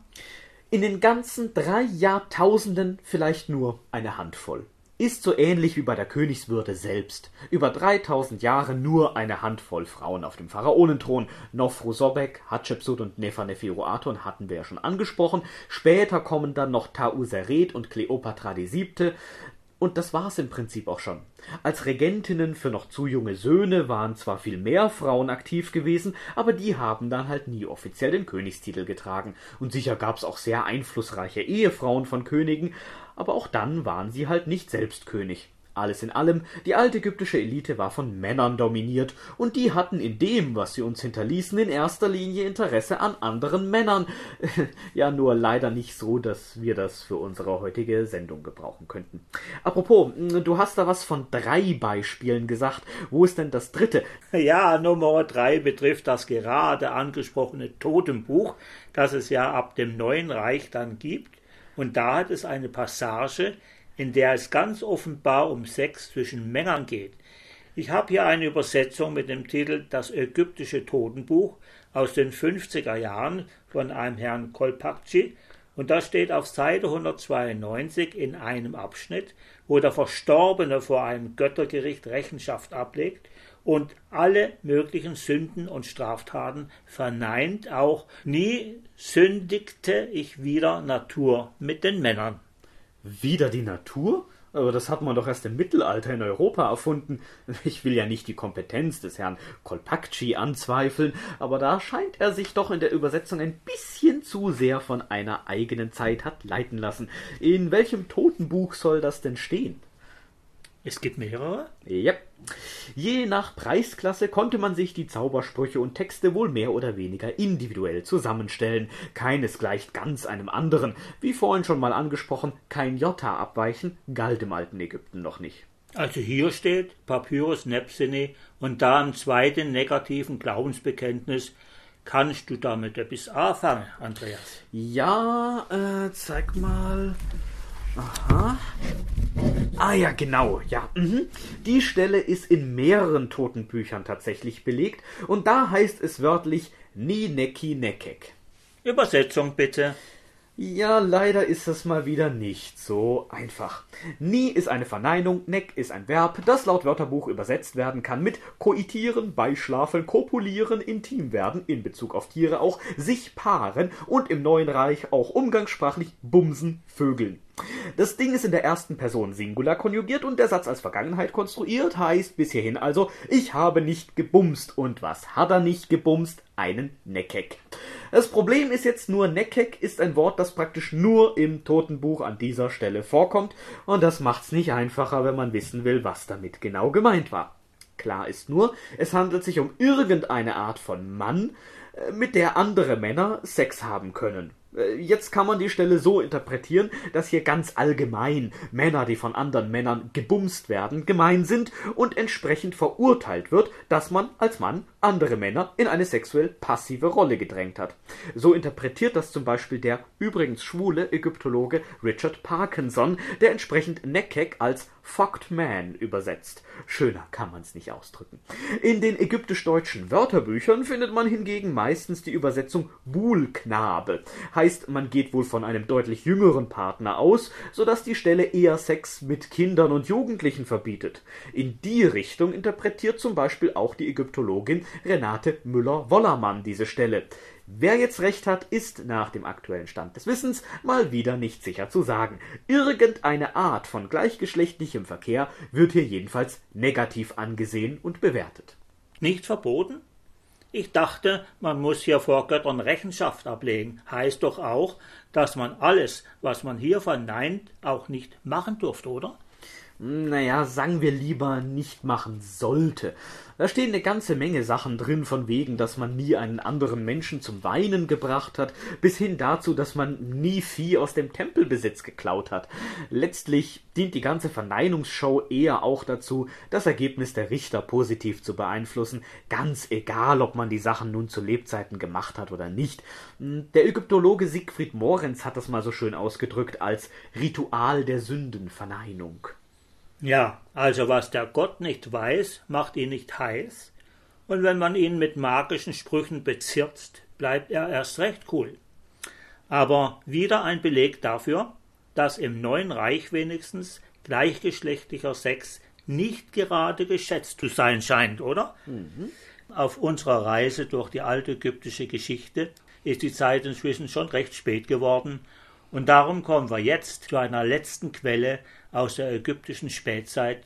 In den ganzen drei Jahrtausenden vielleicht nur eine Handvoll ist so ähnlich wie bei der Königswürde selbst. Über 3000 Jahre nur eine Handvoll Frauen auf dem Pharaonenthron. Nofru Sobek, Hatschepsut und Neferneferuaton hatten wir ja schon angesprochen. Später kommen dann noch Tauseret und Kleopatra VII. Und das war's im Prinzip auch schon. Als Regentinnen für noch zu junge Söhne waren zwar viel mehr Frauen aktiv gewesen, aber die haben dann halt nie offiziell den Königstitel getragen. Und sicher gab's auch sehr einflussreiche Ehefrauen von Königen, aber auch dann waren sie halt nicht selbst König. Alles in allem, die altägyptische Elite war von Männern dominiert, und die hatten in dem, was sie uns hinterließen, in erster Linie Interesse an anderen Männern. ja, nur leider nicht so, dass wir das für unsere heutige Sendung gebrauchen könnten. Apropos, du hast da was von drei Beispielen gesagt. Wo ist denn das dritte? Ja, Nummer drei betrifft das gerade angesprochene Totenbuch, das es ja ab dem Neuen Reich dann gibt. Und da hat es eine Passage, in der es ganz offenbar um Sex zwischen Männern geht. Ich habe hier eine Übersetzung mit dem Titel Das ägyptische Totenbuch aus den 50er Jahren von einem Herrn Kolpakci und da steht auf Seite 192 in einem Abschnitt, wo der Verstorbene vor einem Göttergericht Rechenschaft ablegt und alle möglichen Sünden und Straftaten verneint, auch nie sündigte ich wieder Natur mit den Männern. Wieder die Natur? Aber das hat man doch erst im Mittelalter in Europa erfunden. Ich will ja nicht die Kompetenz des Herrn Kolpakci anzweifeln, aber da scheint er sich doch in der Übersetzung ein bisschen zu sehr von einer eigenen Zeit hat leiten lassen. In welchem Totenbuch soll das denn stehen? Es gibt mehrere? Ja. Je nach Preisklasse konnte man sich die Zaubersprüche und Texte wohl mehr oder weniger individuell zusammenstellen. Keines gleicht ganz einem anderen. Wie vorhin schon mal angesprochen, kein Jota abweichen galt im alten Ägypten noch nicht. Also hier steht Papyrus Nepsene und da im zweiten negativen Glaubensbekenntnis kannst du damit etwas anfangen, Andreas? Ja, äh, zeig mal. Aha. Ah ja, genau, ja. Mhm. Die Stelle ist in mehreren Totenbüchern tatsächlich belegt und da heißt es wörtlich Ni Neki Nekek. Übersetzung bitte. Ja, leider ist das mal wieder nicht so einfach. Nie ist eine Verneinung, neck ist ein Verb, das laut Wörterbuch übersetzt werden kann mit koitieren, beischlafen, kopulieren, intim werden, in Bezug auf Tiere auch, sich paaren und im Neuen Reich auch umgangssprachlich bumsen, vögeln. Das Ding ist in der ersten Person Singular konjugiert und der Satz als Vergangenheit konstruiert, heißt bis hierhin also, ich habe nicht gebumst. Und was hat er nicht gebumst? Einen Neckek. Das Problem ist jetzt nur, Neckek ist ein Wort, das praktisch nur im Totenbuch an dieser Stelle vorkommt, und das macht's nicht einfacher, wenn man wissen will, was damit genau gemeint war. Klar ist nur, es handelt sich um irgendeine Art von Mann, äh, mit der andere Männer Sex haben können. Äh, jetzt kann man die Stelle so interpretieren, dass hier ganz allgemein Männer, die von anderen Männern gebumst werden, gemein sind und entsprechend verurteilt wird, dass man als Mann andere Männer in eine sexuell passive Rolle gedrängt hat. So interpretiert das zum Beispiel der übrigens schwule Ägyptologe Richard Parkinson, der entsprechend Nekek als Fucked Man übersetzt. Schöner kann man's nicht ausdrücken. In den ägyptisch-deutschen Wörterbüchern findet man hingegen meistens die Übersetzung Buhlknabe. Heißt, man geht wohl von einem deutlich jüngeren Partner aus, so dass die Stelle eher Sex mit Kindern und Jugendlichen verbietet. In die Richtung interpretiert zum Beispiel auch die Ägyptologin Renate Müller-Wollermann diese Stelle. Wer jetzt recht hat, ist nach dem aktuellen Stand des Wissens mal wieder nicht sicher zu sagen. Irgendeine Art von gleichgeschlechtlichem Verkehr wird hier jedenfalls negativ angesehen und bewertet. Nicht verboten? Ich dachte, man muss hier vor Göttern Rechenschaft ablegen. Heißt doch auch, dass man alles, was man hier verneint, auch nicht machen durfte, oder? Naja, sagen wir lieber nicht machen sollte. Da stehen eine ganze Menge Sachen drin, von wegen, dass man nie einen anderen Menschen zum Weinen gebracht hat, bis hin dazu, dass man nie Vieh aus dem Tempelbesitz geklaut hat. Letztlich dient die ganze Verneinungsshow eher auch dazu, das Ergebnis der Richter positiv zu beeinflussen, ganz egal, ob man die Sachen nun zu Lebzeiten gemacht hat oder nicht. Der Ägyptologe Siegfried Morenz hat das mal so schön ausgedrückt als Ritual der Sündenverneinung. Ja, also was der Gott nicht weiß, macht ihn nicht heiß, und wenn man ihn mit magischen Sprüchen bezirzt, bleibt er erst recht cool. Aber wieder ein Beleg dafür, dass im neuen Reich wenigstens gleichgeschlechtlicher Sex nicht gerade geschätzt zu sein scheint, oder? Mhm. Auf unserer Reise durch die alte ägyptische Geschichte ist die Zeit inzwischen schon recht spät geworden, und darum kommen wir jetzt zu einer letzten Quelle aus der ägyptischen Spätzeit,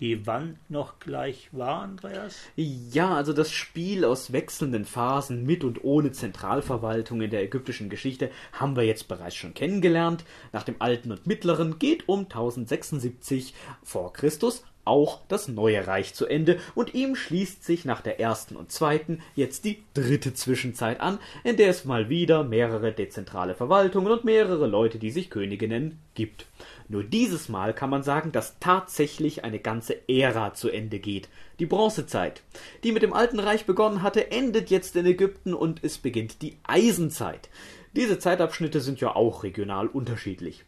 die wann noch gleich war, Andreas? Ja, also das Spiel aus wechselnden Phasen mit und ohne Zentralverwaltung in der ägyptischen Geschichte haben wir jetzt bereits schon kennengelernt. Nach dem Alten und Mittleren geht um 1076 vor Christus auch das neue Reich zu Ende und ihm schließt sich nach der ersten und zweiten jetzt die dritte Zwischenzeit an, in der es mal wieder mehrere dezentrale Verwaltungen und mehrere Leute, die sich Könige nennen, gibt. Nur dieses Mal kann man sagen, dass tatsächlich eine ganze Ära zu Ende geht. Die Bronzezeit, die mit dem Alten Reich begonnen hatte, endet jetzt in Ägypten und es beginnt die Eisenzeit. Diese Zeitabschnitte sind ja auch regional unterschiedlich.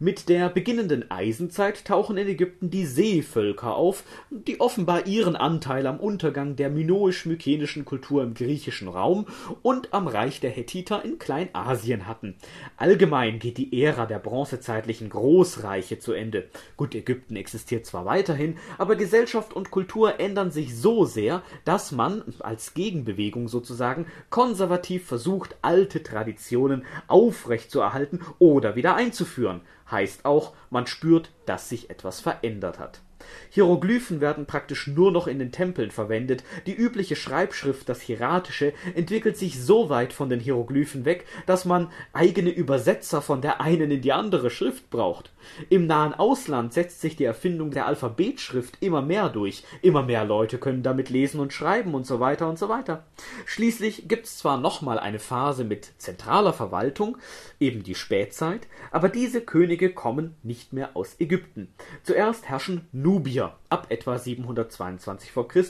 Mit der beginnenden Eisenzeit tauchen in Ägypten die Seevölker auf, die offenbar ihren Anteil am Untergang der minoisch-mykenischen Kultur im griechischen Raum und am Reich der Hethiter in Kleinasien hatten. Allgemein geht die Ära der bronzezeitlichen Großreiche zu Ende. Gut, Ägypten existiert zwar weiterhin, aber Gesellschaft und Kultur ändern sich so sehr, dass man, als Gegenbewegung sozusagen, konservativ versucht, alte Traditionen aufrechtzuerhalten oder wieder einzuführen heißt auch, man spürt, dass sich etwas verändert hat Hieroglyphen werden praktisch nur noch in den Tempeln verwendet, die übliche Schreibschrift, das Hieratische, entwickelt sich so weit von den Hieroglyphen weg, dass man eigene Übersetzer von der einen in die andere Schrift braucht. Im nahen Ausland setzt sich die Erfindung der Alphabetschrift immer mehr durch, immer mehr Leute können damit lesen und schreiben und so weiter und so weiter. Schließlich gibt's zwar nochmal eine Phase mit zentraler Verwaltung, eben die Spätzeit, aber diese Könige kommen nicht mehr aus Ägypten. Zuerst herrschen nur Nubier ab etwa 722 v. Chr.,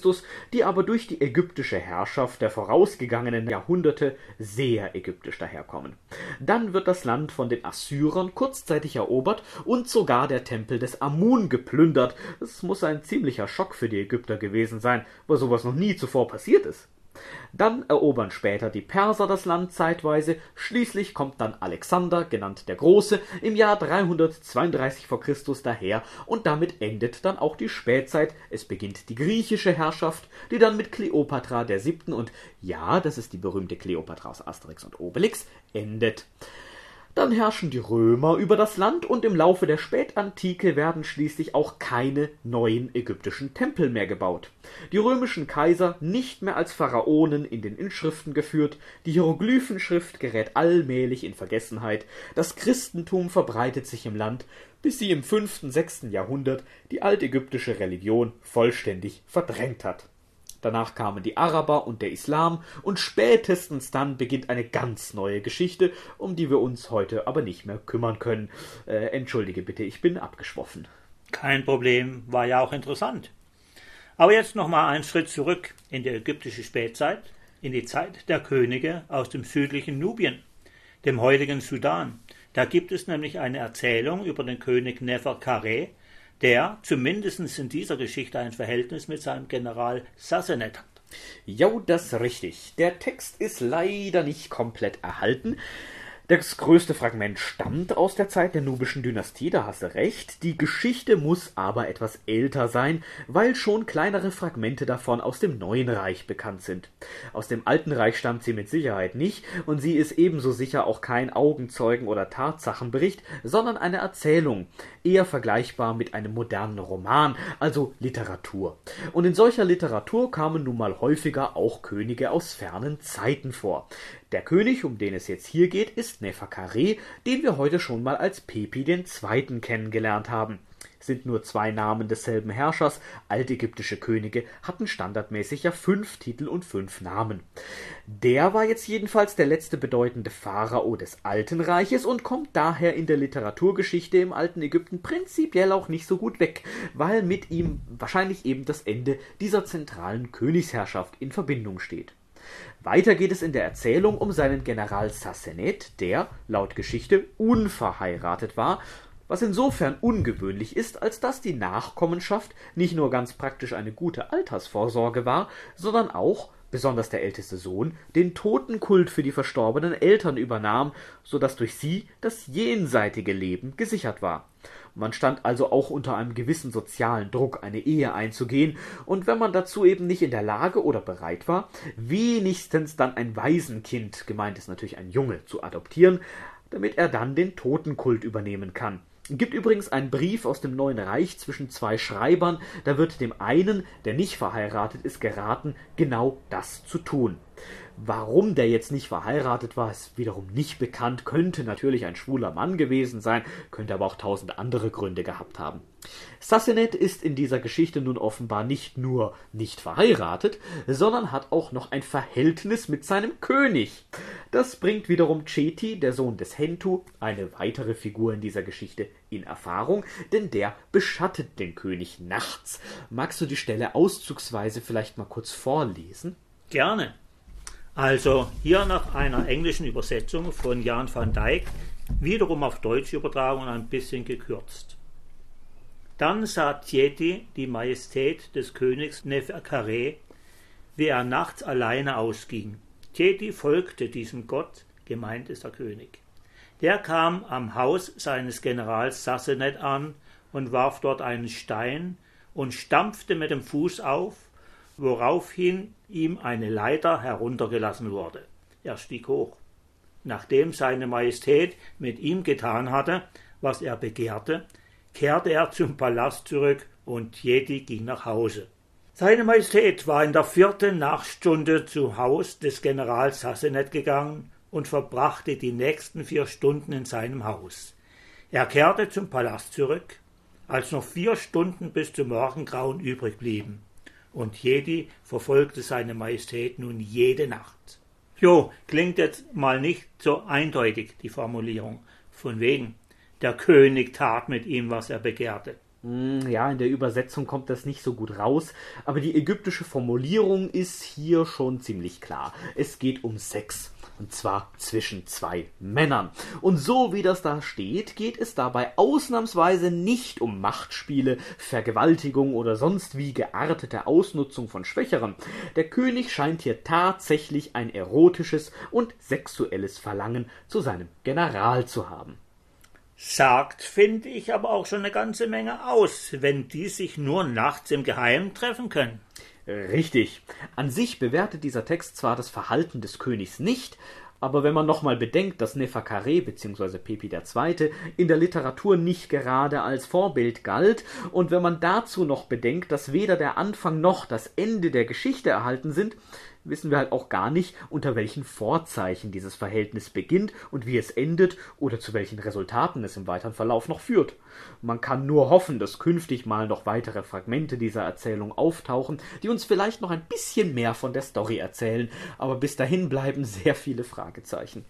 die aber durch die ägyptische Herrschaft der vorausgegangenen Jahrhunderte sehr ägyptisch daherkommen. Dann wird das Land von den Assyrern kurzzeitig erobert und sogar der Tempel des Amun geplündert. Es muss ein ziemlicher Schock für die Ägypter gewesen sein, weil sowas noch nie zuvor passiert ist. Dann erobern später die Perser das Land zeitweise, schließlich kommt dann Alexander, genannt der Große, im Jahr 332 v. Chr. daher und damit endet dann auch die Spätzeit, es beginnt die griechische Herrschaft, die dann mit Kleopatra der Siebten und ja, das ist die berühmte Kleopatra aus Asterix und Obelix, endet. Dann herrschen die Römer über das Land und im Laufe der Spätantike werden schließlich auch keine neuen ägyptischen Tempel mehr gebaut. Die römischen Kaiser nicht mehr als Pharaonen in den Inschriften geführt, die Hieroglyphenschrift gerät allmählich in Vergessenheit, das Christentum verbreitet sich im Land, bis sie im fünften, sechsten Jahrhundert die altägyptische Religion vollständig verdrängt hat. Danach kamen die Araber und der Islam, und spätestens dann beginnt eine ganz neue Geschichte, um die wir uns heute aber nicht mehr kümmern können. Äh, entschuldige bitte, ich bin abgeschwoffen. Kein Problem, war ja auch interessant. Aber jetzt nochmal einen Schritt zurück in die ägyptische Spätzeit, in die Zeit der Könige aus dem südlichen Nubien, dem heutigen Sudan. Da gibt es nämlich eine Erzählung über den König Neferkare, der zumindest in dieser Geschichte ein Verhältnis mit seinem General Sassenet hat. Ja, das richtig. Der Text ist leider nicht komplett erhalten. Das größte Fragment stammt aus der Zeit der nubischen Dynastie, da hast du recht. Die Geschichte muss aber etwas älter sein, weil schon kleinere Fragmente davon aus dem Neuen Reich bekannt sind. Aus dem Alten Reich stammt sie mit Sicherheit nicht, und sie ist ebenso sicher auch kein Augenzeugen- oder Tatsachenbericht, sondern eine Erzählung, eher vergleichbar mit einem modernen Roman, also Literatur. Und in solcher Literatur kamen nun mal häufiger auch Könige aus fernen Zeiten vor. Der König, um den es jetzt hier geht, ist Neferkare, den wir heute schon mal als Pepi II. kennengelernt haben. Sind nur zwei Namen desselben Herrschers, altägyptische Könige hatten standardmäßig ja fünf Titel und fünf Namen. Der war jetzt jedenfalls der letzte bedeutende Pharao des Alten Reiches und kommt daher in der Literaturgeschichte im alten Ägypten prinzipiell auch nicht so gut weg, weil mit ihm wahrscheinlich eben das Ende dieser zentralen Königsherrschaft in Verbindung steht. Weiter geht es in der Erzählung um seinen General Sassenet, der, laut Geschichte, unverheiratet war, was insofern ungewöhnlich ist, als dass die Nachkommenschaft nicht nur ganz praktisch eine gute Altersvorsorge war, sondern auch, besonders der älteste Sohn, den Totenkult für die verstorbenen Eltern übernahm, so dass durch sie das jenseitige Leben gesichert war. Man stand also auch unter einem gewissen sozialen Druck, eine Ehe einzugehen, und wenn man dazu eben nicht in der Lage oder bereit war, wenigstens dann ein Waisenkind, gemeint ist natürlich ein Junge, zu adoptieren, damit er dann den Totenkult übernehmen kann. Gibt übrigens einen Brief aus dem Neuen Reich zwischen zwei Schreibern, da wird dem einen, der nicht verheiratet ist, geraten, genau das zu tun. Warum der jetzt nicht verheiratet war, ist wiederum nicht bekannt. Könnte natürlich ein schwuler Mann gewesen sein, könnte aber auch tausend andere Gründe gehabt haben. Sassenet ist in dieser Geschichte nun offenbar nicht nur nicht verheiratet, sondern hat auch noch ein Verhältnis mit seinem König. Das bringt wiederum Cheti, der Sohn des Hentu, eine weitere Figur in dieser Geschichte, in Erfahrung, denn der beschattet den König nachts. Magst du die Stelle auszugsweise vielleicht mal kurz vorlesen? Gerne. Also hier nach einer englischen Übersetzung von Jan van Dijk, wiederum auf Deutsch übertragen und ein bisschen gekürzt. Dann sah Tieti die Majestät des Königs Neferkare, wie er nachts alleine ausging. Tieti folgte diesem Gott, gemeint ist der König. Der kam am Haus seines Generals Sassenet an und warf dort einen Stein und stampfte mit dem Fuß auf, woraufhin ihm eine Leiter heruntergelassen wurde. Er stieg hoch. Nachdem seine Majestät mit ihm getan hatte, was er begehrte, kehrte er zum Palast zurück und Jedi ging nach Hause. Seine Majestät war in der vierten Nachtstunde zu Haus des Generals Sassenet gegangen und verbrachte die nächsten vier Stunden in seinem Haus. Er kehrte zum Palast zurück, als noch vier Stunden bis zum Morgengrauen übrig blieben und Jedi verfolgte seine Majestät nun jede Nacht. Jo, klingt jetzt mal nicht so eindeutig, die Formulierung. Von wegen, der König tat mit ihm, was er begehrte. Hm, ja, in der Übersetzung kommt das nicht so gut raus, aber die ägyptische Formulierung ist hier schon ziemlich klar. Es geht um Sex. Und zwar zwischen zwei Männern. Und so wie das da steht, geht es dabei ausnahmsweise nicht um Machtspiele, Vergewaltigung oder sonst wie geartete Ausnutzung von Schwächeren. Der König scheint hier tatsächlich ein erotisches und sexuelles Verlangen zu seinem General zu haben. Sagt, finde ich, aber auch schon eine ganze Menge aus, wenn die sich nur nachts im Geheimen treffen können. Richtig. An sich bewertet dieser Text zwar das Verhalten des Königs nicht, aber wenn man nochmal bedenkt, dass Neferkare bzw. Pepi II. in der Literatur nicht gerade als Vorbild galt, und wenn man dazu noch bedenkt, dass weder der Anfang noch das Ende der Geschichte erhalten sind, wissen wir halt auch gar nicht, unter welchen Vorzeichen dieses Verhältnis beginnt und wie es endet oder zu welchen Resultaten es im weiteren Verlauf noch führt. Man kann nur hoffen, dass künftig mal noch weitere Fragmente dieser Erzählung auftauchen, die uns vielleicht noch ein bisschen mehr von der Story erzählen, aber bis dahin bleiben sehr viele Fragezeichen.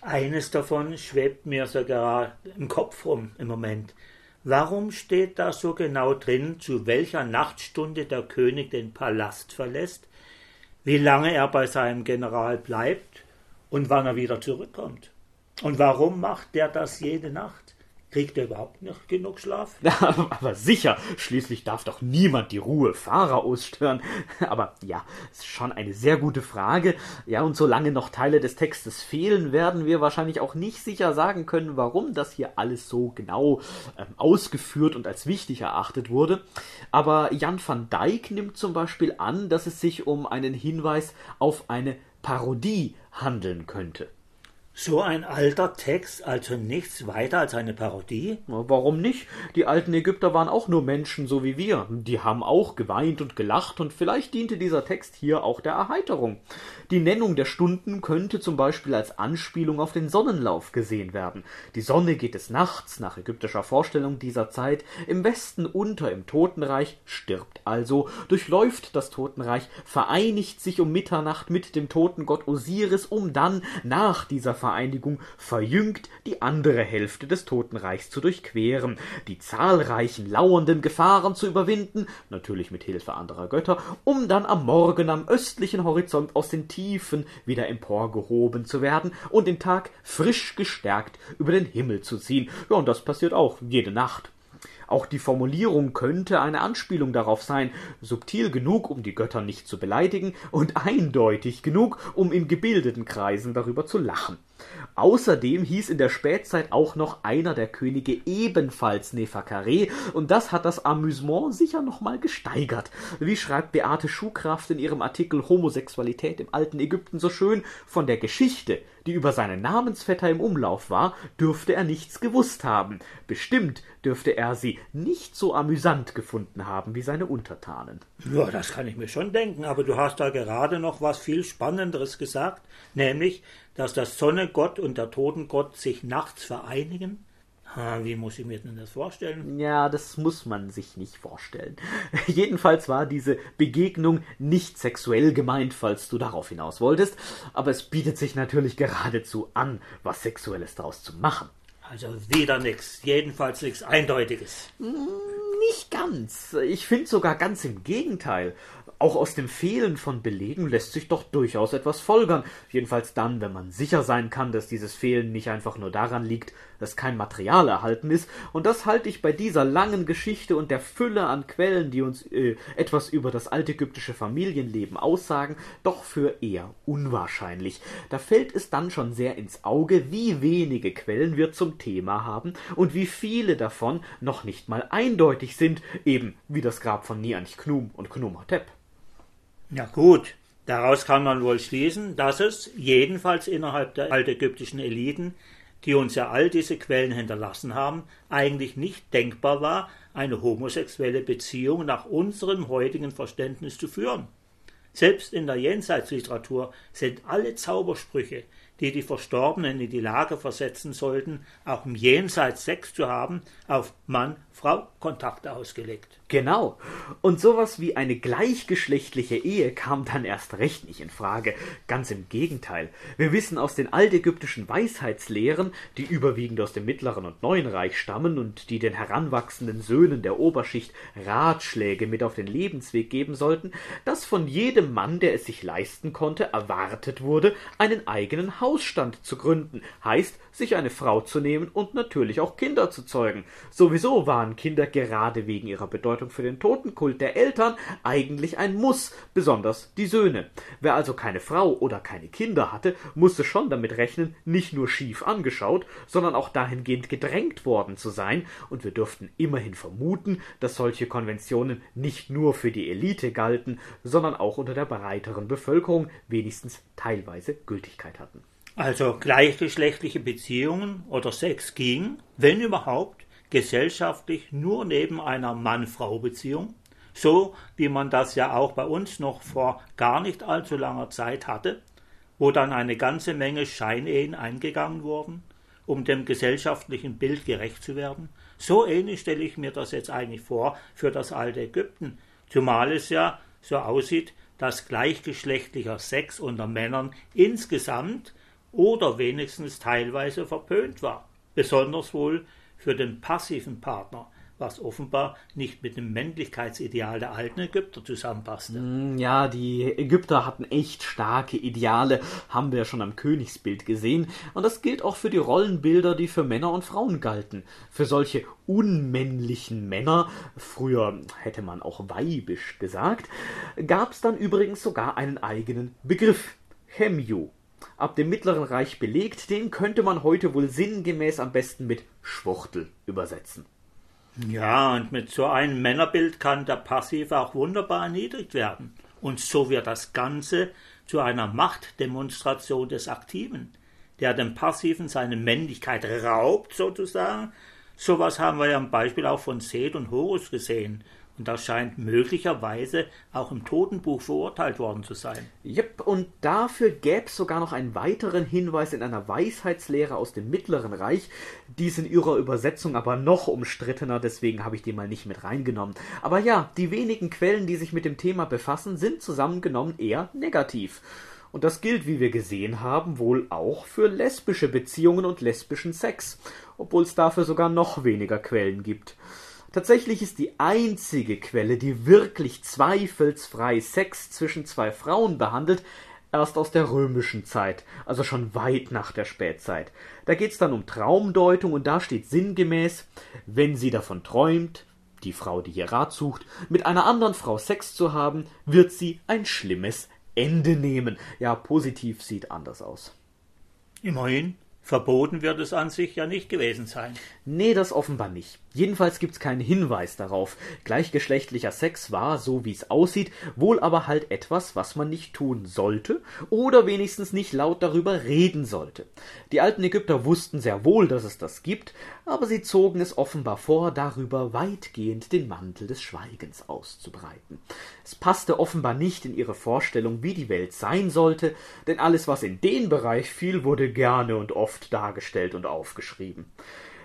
Eines davon schwebt mir sogar im Kopf rum im Moment. Warum steht da so genau drin, zu welcher Nachtstunde der König den Palast verlässt, wie lange er bei seinem General bleibt und wann er wieder zurückkommt. Und warum macht der das jede Nacht? Kriegt er überhaupt noch genug Schlaf? Aber sicher, schließlich darf doch niemand die Ruhe Pharaos stören. Aber ja, ist schon eine sehr gute Frage. Ja, und solange noch Teile des Textes fehlen, werden wir wahrscheinlich auch nicht sicher sagen können, warum das hier alles so genau ähm, ausgeführt und als wichtig erachtet wurde. Aber Jan van Dijk nimmt zum Beispiel an, dass es sich um einen Hinweis auf eine Parodie handeln könnte. So ein alter Text, also nichts weiter als eine Parodie? Warum nicht? Die alten Ägypter waren auch nur Menschen, so wie wir. Die haben auch geweint und gelacht, und vielleicht diente dieser Text hier auch der Erheiterung. Die Nennung der Stunden könnte zum Beispiel als Anspielung auf den Sonnenlauf gesehen werden. Die Sonne geht des Nachts, nach ägyptischer Vorstellung dieser Zeit, im Westen unter im Totenreich, stirbt also, durchläuft das Totenreich, vereinigt sich um Mitternacht mit dem Totengott Osiris, um dann nach dieser Vereinigung verjüngt die andere Hälfte des Totenreichs zu durchqueren, die zahlreichen lauernden Gefahren zu überwinden, natürlich mit Hilfe anderer Götter, um dann am Morgen am östlichen Horizont aus den Tiefen wieder emporgehoben zu werden und den Tag frisch gestärkt über den Himmel zu ziehen. Ja, und das passiert auch jede Nacht. Auch die Formulierung könnte eine Anspielung darauf sein, subtil genug, um die Götter nicht zu beleidigen, und eindeutig genug, um in gebildeten Kreisen darüber zu lachen. Außerdem hieß in der Spätzeit auch noch einer der Könige ebenfalls Neferkare, und das hat das Amüsement sicher nochmal gesteigert. Wie schreibt Beate Schuhkraft in ihrem Artikel Homosexualität im alten Ägypten so schön, von der Geschichte, die über seinen Namensvetter im Umlauf war, dürfte er nichts gewusst haben. Bestimmt dürfte er sie nicht so amüsant gefunden haben wie seine Untertanen. Ja, das kann ich mir schon denken, aber du hast da gerade noch was viel Spannenderes gesagt, nämlich, dass der Sonnegott und der Totengott sich nachts vereinigen? Wie muss ich mir denn das vorstellen? Ja, das muss man sich nicht vorstellen. Jedenfalls war diese Begegnung nicht sexuell gemeint, falls du darauf hinaus wolltest, aber es bietet sich natürlich geradezu an, was Sexuelles daraus zu machen. Also wieder nichts, jedenfalls nichts Eindeutiges. Hm, nicht ganz. Ich finde sogar ganz im Gegenteil. Auch aus dem Fehlen von Belegen lässt sich doch durchaus etwas folgern, jedenfalls dann, wenn man sicher sein kann, dass dieses Fehlen nicht einfach nur daran liegt, dass kein Material erhalten ist, und das halte ich bei dieser langen Geschichte und der Fülle an Quellen, die uns äh, etwas über das altägyptische Familienleben aussagen, doch für eher unwahrscheinlich. Da fällt es dann schon sehr ins Auge, wie wenige Quellen wir zum Thema haben und wie viele davon noch nicht mal eindeutig sind, eben wie das Grab von Nianch Knum und Knumhotep. Ja gut, daraus kann man wohl schließen, dass es, jedenfalls innerhalb der altägyptischen Eliten, die uns ja all diese Quellen hinterlassen haben, eigentlich nicht denkbar war, eine homosexuelle Beziehung nach unserem heutigen Verständnis zu führen. Selbst in der Jenseitsliteratur sind alle Zaubersprüche, die die Verstorbenen in die Lage versetzen sollten, auch im Jenseits Sex zu haben, auf Mann-Frau-Kontakte ausgelegt. Genau. Und sowas wie eine gleichgeschlechtliche Ehe kam dann erst recht nicht in Frage. Ganz im Gegenteil. Wir wissen aus den altägyptischen Weisheitslehren, die überwiegend aus dem Mittleren und Neuen Reich stammen und die den heranwachsenden Söhnen der Oberschicht Ratschläge mit auf den Lebensweg geben sollten, dass von jedem Mann, der es sich leisten konnte, erwartet wurde, einen eigenen Hausstand zu gründen, heißt, sich eine Frau zu nehmen und natürlich auch Kinder zu zeugen. Sowieso waren Kinder gerade wegen ihrer Bedeutung für den Totenkult der Eltern eigentlich ein Muss, besonders die Söhne. Wer also keine Frau oder keine Kinder hatte, musste schon damit rechnen, nicht nur schief angeschaut, sondern auch dahingehend gedrängt worden zu sein, und wir dürften immerhin vermuten, dass solche Konventionen nicht nur für die Elite galten, sondern auch unter der breiteren Bevölkerung wenigstens teilweise Gültigkeit hatten. Also gleichgeschlechtliche Beziehungen oder Sex ging, wenn überhaupt, gesellschaftlich nur neben einer Mann-Frau-Beziehung, so wie man das ja auch bei uns noch vor gar nicht allzu langer Zeit hatte, wo dann eine ganze Menge Scheinehen eingegangen wurden, um dem gesellschaftlichen Bild gerecht zu werden. So ähnlich stelle ich mir das jetzt eigentlich vor für das alte Ägypten, zumal es ja so aussieht, dass gleichgeschlechtlicher Sex unter Männern insgesamt oder wenigstens teilweise verpönt war, besonders wohl für den passiven Partner, was offenbar nicht mit dem Männlichkeitsideal der alten Ägypter zusammenpasste. Mm, ja, die Ägypter hatten echt starke Ideale, haben wir ja schon am Königsbild gesehen, und das gilt auch für die Rollenbilder, die für Männer und Frauen galten. Für solche unmännlichen Männer, früher hätte man auch weibisch gesagt, gab es dann übrigens sogar einen eigenen Begriff, Hemju. Ab dem Mittleren Reich belegt, den könnte man heute wohl sinngemäß am besten mit Schwuchtel übersetzen. Ja, und mit so einem Männerbild kann der Passiv auch wunderbar erniedrigt werden. Und so wird das Ganze zu einer Machtdemonstration des Aktiven, der dem Passiven seine Männlichkeit raubt, sozusagen. Sowas haben wir ja am Beispiel auch von Seth und Horus gesehen, und das scheint möglicherweise auch im Totenbuch verurteilt worden zu sein. Jep, und dafür gäbe es sogar noch einen weiteren Hinweis in einer Weisheitslehre aus dem Mittleren Reich, die ist in ihrer Übersetzung aber noch umstrittener, deswegen habe ich die mal nicht mit reingenommen. Aber ja, die wenigen Quellen, die sich mit dem Thema befassen, sind zusammengenommen eher negativ. Und das gilt, wie wir gesehen haben, wohl auch für lesbische Beziehungen und lesbischen Sex, obwohl es dafür sogar noch weniger Quellen gibt. Tatsächlich ist die einzige Quelle, die wirklich zweifelsfrei Sex zwischen zwei Frauen behandelt, erst aus der römischen Zeit, also schon weit nach der Spätzeit. Da geht's dann um Traumdeutung und da steht sinngemäß, wenn sie davon träumt, die Frau, die hier Rat sucht, mit einer anderen Frau Sex zu haben, wird sie ein schlimmes Ende nehmen. Ja, positiv sieht anders aus. Immerhin, verboten wird es an sich ja nicht gewesen sein. Nee, das offenbar nicht. Jedenfalls gibt's keinen Hinweis darauf. Gleichgeschlechtlicher Sex war, so wie es aussieht, wohl aber halt etwas, was man nicht tun sollte oder wenigstens nicht laut darüber reden sollte. Die alten Ägypter wussten sehr wohl, dass es das gibt, aber sie zogen es offenbar vor, darüber weitgehend den Mantel des Schweigens auszubreiten. Es passte offenbar nicht in ihre Vorstellung, wie die Welt sein sollte, denn alles, was in den Bereich fiel, wurde gerne und oft dargestellt und aufgeschrieben.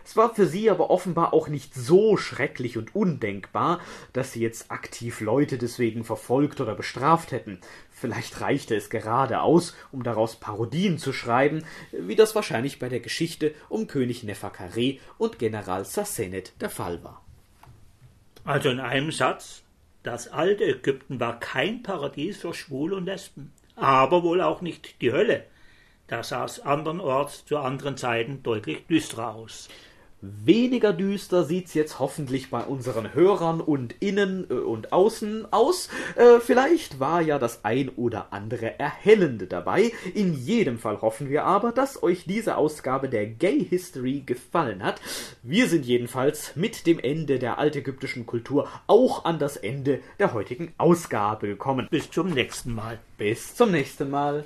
Es war für sie aber offenbar auch nicht so schrecklich und undenkbar, dass sie jetzt aktiv Leute deswegen verfolgt oder bestraft hätten. Vielleicht reichte es gerade aus, um daraus Parodien zu schreiben, wie das wahrscheinlich bei der Geschichte um König Neferkare und General Sassenet der Fall war. Also in einem Satz, das alte Ägypten war kein Paradies für Schwule und Lesben, aber wohl auch nicht die Hölle. Da sah es andernorts zu anderen Zeiten deutlich düsterer aus. Weniger düster sieht's jetzt hoffentlich bei unseren Hörern und innen äh, und außen aus. Äh, vielleicht war ja das ein oder andere Erhellende dabei. In jedem Fall hoffen wir aber, dass euch diese Ausgabe der Gay History gefallen hat. Wir sind jedenfalls mit dem Ende der altägyptischen Kultur auch an das Ende der heutigen Ausgabe gekommen. Bis zum nächsten Mal. Bis zum nächsten Mal.